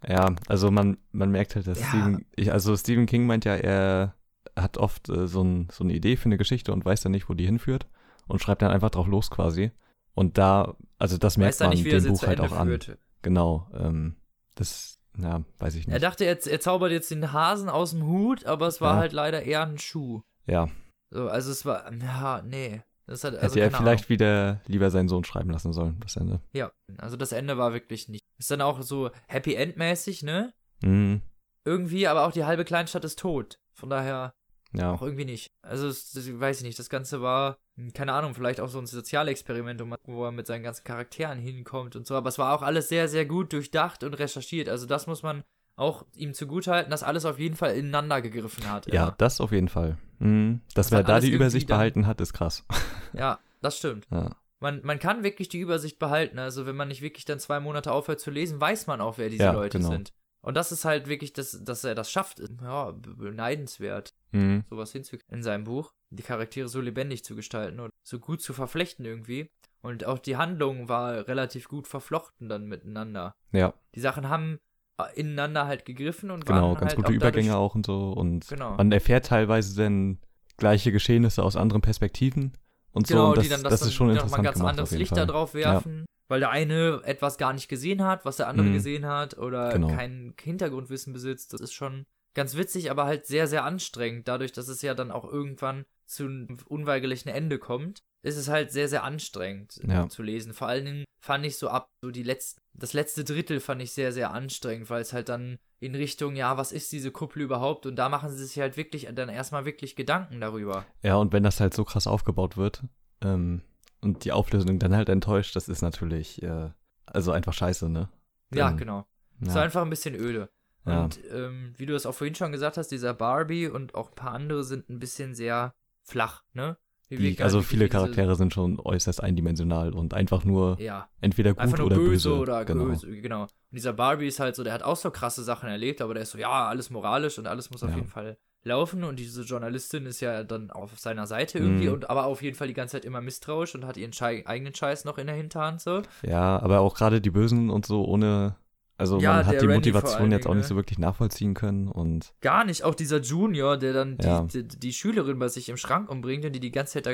Ja, also man, man merkt halt, dass Ja. Stephen, ich, also Stephen King meint ja, er hat oft äh, so, ein, so eine Idee für eine Geschichte und weiß dann nicht, wo die hinführt und schreibt dann einfach drauf los quasi. Und da, also das merkt Weiß man nicht, dem Buch halt auch an. Genau, ähm, das, ja, weiß ich Er nicht. dachte, er, er zaubert jetzt den Hasen aus dem Hut, aber es war Ja. halt leider eher ein Schuh. Ja, So, also es war, ja, nee. Das hat, also hätte er vielleicht wieder lieber seinen Sohn schreiben lassen sollen, das Ende. Ahnung. Ja, also das Ende war wirklich nicht. Ist dann auch so Happy End-mäßig, ne? Mhm. Irgendwie, aber auch die halbe Kleinstadt ist tot. Von daher Ja, auch irgendwie nicht. Also, es, das, weiß ich nicht. Das Ganze war, keine Ahnung, vielleicht auch so ein Sozialexperiment, wo er mit seinen ganzen Charakteren hinkommt und so. Aber es war auch alles sehr, sehr gut durchdacht und recherchiert. Also, das muss man auch ihm zugutehalten, dass alles auf jeden Fall ineinander gegriffen hat. ja, immer. das auf jeden Fall. Mhm. Dass Das hat da die Übersicht behalten hat, ist krass. (laughs) Ja, das stimmt. Ja, Man, man kann wirklich die Übersicht behalten. Also, wenn man nicht wirklich dann zwei Monate aufhört zu lesen, weiß man auch, wer diese Ja, Leute genau. sind. Und das ist halt wirklich, dass, dass er das schafft. Ja, be- beneidenswert. mhm. sowas hinzukriegen in seinem Buch, die Charaktere so lebendig zu gestalten und so gut zu verflechten irgendwie. Und auch die Handlung war relativ gut verflochten dann miteinander. ja Die Sachen haben äh, ineinander halt gegriffen und genau, ganz halt gute auch Übergänge dadurch, auch und so. Und Genau. man erfährt teilweise dann gleiche Geschehnisse aus anderen Perspektiven und so. Genau, und das, die dann das, das, ist schon dann nochmal interessant ganz gemacht. anderes Licht da drauf werfen, weil der eine etwas gar nicht gesehen hat, was der andere Mhm. gesehen hat oder Genau. kein Hintergrundwissen besitzt. Das ist schon ganz witzig, aber halt sehr, sehr anstrengend. Dadurch, dass es ja dann auch irgendwann zu einem unweigerlichen Ende kommt, ist es halt sehr, sehr anstrengend äh, Ja. zu lesen. Vor allen Dingen fand ich so ab, so die letzten, das letzte Drittel fand ich sehr, sehr anstrengend, weil es halt dann in Richtung, ja, was ist diese Kuppel überhaupt? Und da machen sie sich halt wirklich dann erstmal wirklich Gedanken darüber. Ja, und wenn das halt so krass aufgebaut wird ähm, und die Auflösung dann halt enttäuscht, das ist natürlich äh, also einfach scheiße, ne? Ja, Dann- genau. Ja, So einfach ein bisschen öde. Ja. Und ähm, wie du es auch vorhin schon gesagt hast, dieser Barbie und auch ein paar andere sind ein bisschen sehr flach, ne? Die, also viele Charaktere sind schon äußerst eindimensional und einfach nur Ja, entweder gut einfach nur oder böse, böse. oder genau. böse, genau. Und dieser Barbie ist halt so, der hat auch so krasse Sachen erlebt, aber der ist so, ja, alles moralisch und alles muss auf jeden Fall laufen. Und diese Journalistin ist ja dann auf seiner Seite irgendwie Mhm. und aber auf jeden Fall die ganze Zeit immer misstrauisch und hat ihren Schei eigenen Scheiß noch in der Hinterhand so. Ja, aber auch gerade die Bösen und so ohne, also Ja, man hat die Randy Motivation jetzt auch nicht so ne? wirklich nachvollziehen können und Gar nicht. Auch dieser Junior, der dann die, Ja. die, die Schülerin bei sich im Schrank umbringt und die die ganze Zeit da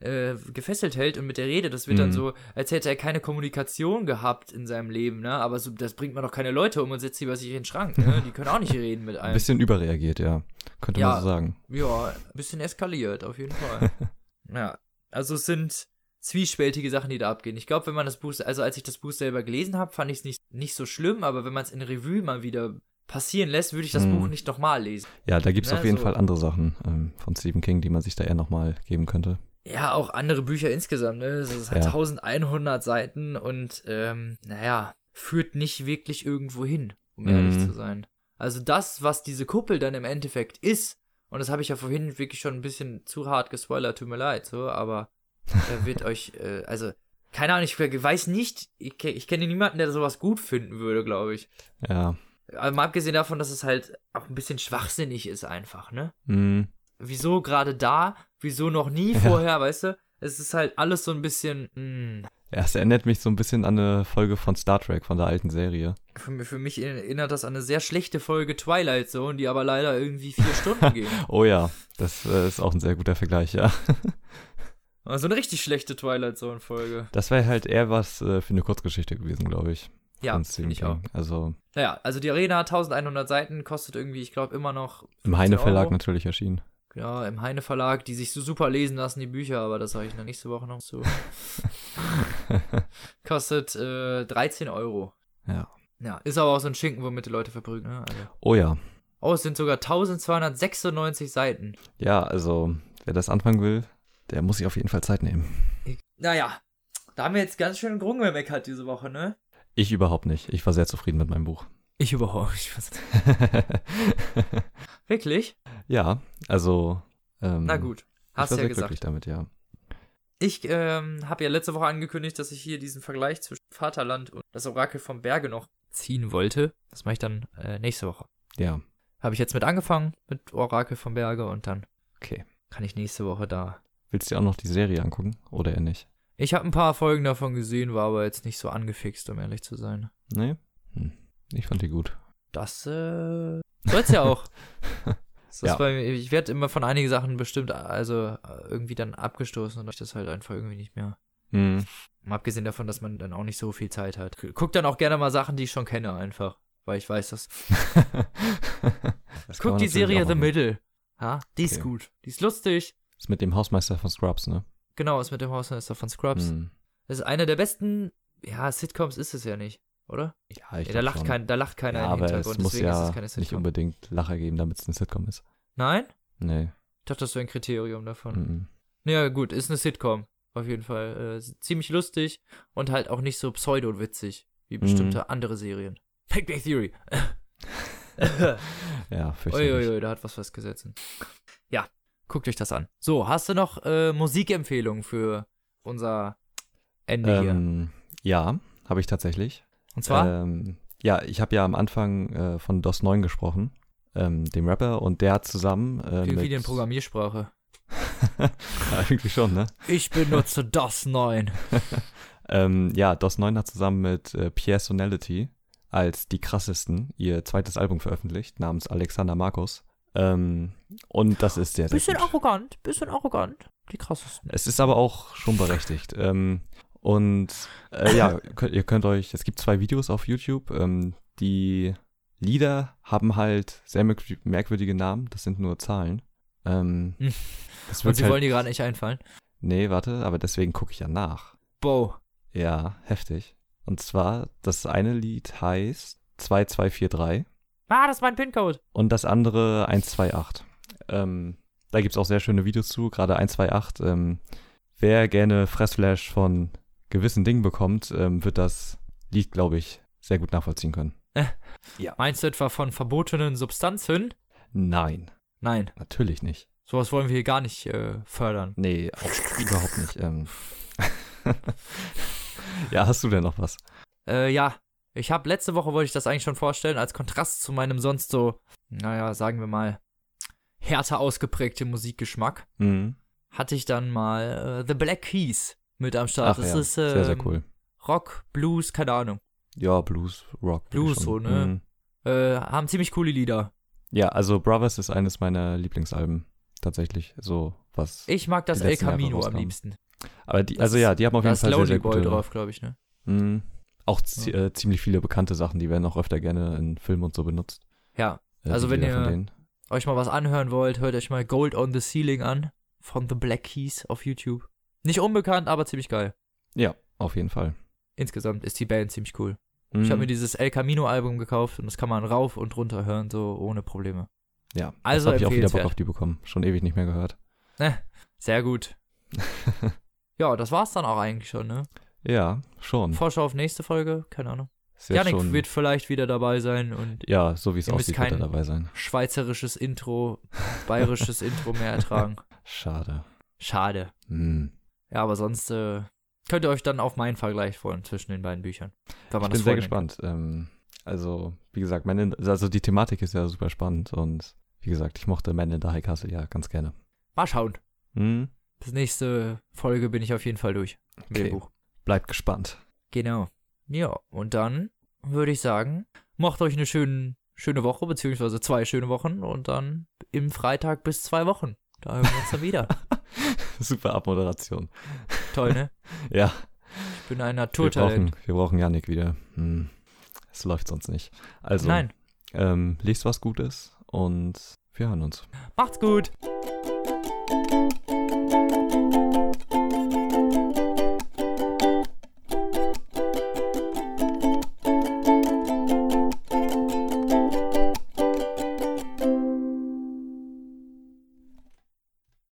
äh, gefesselt hält und mit der Rede, das wird dann Mhm. so, als hätte er keine Kommunikation gehabt in seinem Leben, ne? Aber so, das bringt man doch keine Leute um und setzt sie bei sich in den Schrank, ne? Die können auch nicht reden mit Ein einem. bisschen überreagiert, ja. Könnte Ja. man so sagen. Ja, ein bisschen eskaliert, auf jeden Fall. (laughs) ja, also es sind zwiespältige Sachen, die da abgehen. Ich glaube, wenn man das Buch, also als ich das Buch selber gelesen habe, fand ich es nicht, nicht so schlimm, aber wenn man es in Revue mal wieder passieren lässt, würde ich das Mhm. Buch nicht nochmal lesen. Ja, da gibt es Ja, auf jeden so. Fall andere Sachen ähm, von Stephen King, die man sich da eher nochmal geben könnte. Ja, auch andere Bücher insgesamt, ne? Es hat Ja. 1100 Seiten und, ähm, naja, führt nicht wirklich irgendwo hin, um ehrlich Mhm. zu sein. Also das, was diese Kuppel dann im Endeffekt ist, und das habe ich ja vorhin wirklich schon ein bisschen zu hart gespoilert, tut mir leid, so, aber da (laughs) wird euch, äh, also, keine Ahnung, ich weiß nicht, ich, ich kenne niemanden, der sowas gut finden würde, glaube ich. Ja. Aber mal abgesehen davon, dass es halt auch ein bisschen schwachsinnig ist einfach, ne? Mhm. Wieso gerade da, wieso noch nie Ja. vorher, weißt du? Es ist halt alles so ein bisschen, mh, Ja, es erinnert mich so ein bisschen an eine Folge von Star Trek, von der alten Serie. für, mich- für mich erinnert das an eine sehr schlechte Folge Twilight Zone, die aber leider irgendwie vier Stunden (laughs) ging. Oh ja, das äh, ist auch ein sehr guter Vergleich, ja. (laughs) Also eine richtig schlechte Twilight Zone Folge. Das wäre halt eher was äh, für eine Kurzgeschichte gewesen, glaube ich. Ja, finde ich auch. Also Naja, also die Arena 1100 Seiten kostet irgendwie, ich glaube, immer noch. im Heine 15 Verlag natürlich erschienen. Ja, im Heine Verlag, die sich so super lesen lassen, die Bücher, aber das sage ich dann nächste Woche noch zu. (laughs) Kostet äh, 13 Euro. ja. Ja, ist aber auch so ein Schinken, womit die Leute verprügeln, ne? Also. Oh ja. Oh, es sind sogar 1296 Seiten. Ja, also wer das anfangen will, der muss sich auf jeden Fall Zeit nehmen. Ich, naja, da haben wir jetzt ganz schön Grung gemeckert diese Woche, ne? Ich überhaupt nicht. Ich war sehr zufrieden mit meinem Buch. Ich überhaupt nicht. (laughs) Wirklich? ja, also. Ähm, Na gut, ich hast war ja sehr gesagt. glücklich damit, ja. Ich ähm, habe ja letzte Woche angekündigt, dass ich hier diesen Vergleich zwischen Vaterland und das Orakel vom Berge noch ziehen wollte. Das mache ich dann äh, nächste Woche. Ja, Habe ich jetzt mit angefangen, mit Orakel vom Berge und dann okay. kann ich nächste Woche da. Willst du dir auch noch die Serie angucken oder eher nicht? Ich habe ein paar Folgen davon gesehen, war aber jetzt nicht so angefixt, um ehrlich zu sein. Nee? Hm. Ich fand die gut. Das äh, soll's ja auch. (laughs) Ist Ja. bei ich werde immer von einigen Sachen bestimmt, also äh, irgendwie dann abgestoßen und ich das halt einfach irgendwie nicht mehr. Hm. Mal abgesehen davon, dass man dann auch nicht so viel Zeit hat. Guck dann auch gerne mal Sachen, die ich schon kenne, einfach. Weil ich weiß, dass. (laughs) Das Guck die Serie The. Middle. Ja, die ist Okay. gut. Die ist lustig. Ist mit dem Hausmeister von Scrubs, ne? Genau, ist mit dem Hausmeister von Scrubs. Hm. Das ist eine der besten. Ja, Sitcoms ist es ja nicht, oder? Ja, ich Ja, da, lacht schon. kein, da lacht keiner ja, im aber Hintergrund, es muss deswegen ist ja es keine nicht unbedingt Lacher geben, damit es eine Sitcom ist. Nein? Nee. Ich dachte, das wäre ein Kriterium davon. Mhm. Ja, gut, ist eine Sitcom. Auf jeden Fall. Äh, ziemlich lustig und halt auch nicht so pseudo-witzig wie Mhm. bestimmte andere Serien. Big Bang Theory. (laughs) Ja, fürchterlich. Uiuiui, da hat was festgesetzt. Ja, guckt euch das an. So, hast du noch äh, Musikempfehlungen für unser Ende hier? Ähm, ja, habe ich tatsächlich. Und zwar? Ähm, ja, ich habe ja am Anfang äh, von DOS 9 gesprochen, ähm, dem Rapper, und der hat zusammen äh, mit... wie die Programmiersprache. (laughs) ja, eigentlich schon, ne? Ich benutze (laughs) DOS 9. (laughs) Ähm, ja, DOS 9 hat zusammen mit äh, Pierre Sonality als die krassesten ihr zweites Album veröffentlicht, namens Alexander Markus. Ähm, und das ist sehr, sehr Bisschen gut. arrogant, bisschen arrogant. Die krassesten. Es ist aber auch schon berechtigt. Ähm, und äh, ja, (laughs) könnt, ihr könnt euch, es gibt zwei Videos auf YouTube. Ähm, die Lieder haben halt sehr merkw- merkwürdige Namen, das sind nur Zahlen. Ähm, Hm. das Und sie halt, wollen dir gerade nicht einfallen. nee, warte, aber deswegen gucke ich ja nach. Bo. Ja, heftig. Und zwar, das eine Lied heißt 2243 Ah, das ist mein PIN-Code. und das andere 128. Ähm, da gibt es auch sehr schöne Videos zu, gerade 128. Ähm, wer gerne Fressflash von gewissen Dingen bekommt, ähm, wird das Lied, glaube ich, sehr gut nachvollziehen können. Meinst du etwa von verbotenen Substanzen? Nein, Nein, natürlich nicht. sowas wollen wir hier gar nicht äh, fördern. Nee, überhaupt nicht. Ähm. (laughs) ja, hast du denn noch was? Äh, ja. Ich habe letzte Woche wollte ich das eigentlich schon vorstellen, als Kontrast zu meinem sonst so, naja, sagen wir mal, härter ausgeprägte Musikgeschmack, Mhm. hatte ich dann mal äh, The Black Keys mit am Start. Ach das ja, ist ähm, sehr, sehr cool. Rock, Blues, keine Ahnung. Ja, Blues, Rock. Blues so, ne? Mhm. Äh, haben ziemlich coole Lieder. Ja, also Brothers ist eines meiner Lieblingsalben. tatsächlich. So was. Ich mag das El Camino am liebsten. Aber die, das also ja, die haben auf jeden Fall sehr, sehr Boy gute. drauf, glaube ich, ne? Mhm. Auch zi äh, ziemlich viele bekannte Sachen, die werden auch öfter gerne in Filmen und so benutzt. Ja. Äh, Also wenn ihr-. Euch mal was anhören wollt, hört euch mal Gold on the Ceiling an von The Black Keys auf YouTube. Nicht unbekannt, aber ziemlich geil. Ja, auf jeden Fall. Insgesamt ist die Band ziemlich cool. Mhm. Ich habe mir dieses El Camino Album gekauft und das kann man rauf und runter hören, so ohne Probleme. ja, also habe ich auch wieder Bock auf die bekommen. Schon ewig nicht mehr gehört. Sehr gut. (laughs) Ja, das war's dann auch eigentlich schon, ne? ja, schon. Vorschau auf nächste Folge, keine Ahnung. Jetzt Janik schon wird vielleicht wieder dabei sein und ja, so wie es aussieht, wird er dabei sein. schweizerisches Intro, (laughs) bayerisches Intro mehr ertragen. Schade. Schade. Hm. Ja, aber sonst äh, könnt ihr euch dann auf meinen Vergleich freuen zwischen den beiden Büchern. Ich bin sehr gespannt. Ähm, also, wie gesagt, in, also die Thematik ist ja super spannend und wie gesagt, ich mochte Man in the High Castle ja ganz gerne. Mal schauen. Hm. Bis nächste Folge bin ich auf jeden Fall durch mit Okay. dem Buch. Bleibt gespannt. Genau. Ja, und dann würde ich sagen, macht euch eine schöne, schöne Woche, beziehungsweise zwei schöne Wochen und dann im Freitag bis zwei Wochen. Da hören wir uns dann wieder. (laughs) (laughs) Super Abmoderation. Toll, ne? (laughs) Ja, Ich bin ein wir Naturtalent. brauchen, wir brauchen Janik wieder. Hm. Es läuft sonst nicht. Also, Nein. Ähm, lest was Gutes und wir hören uns. Macht's gut.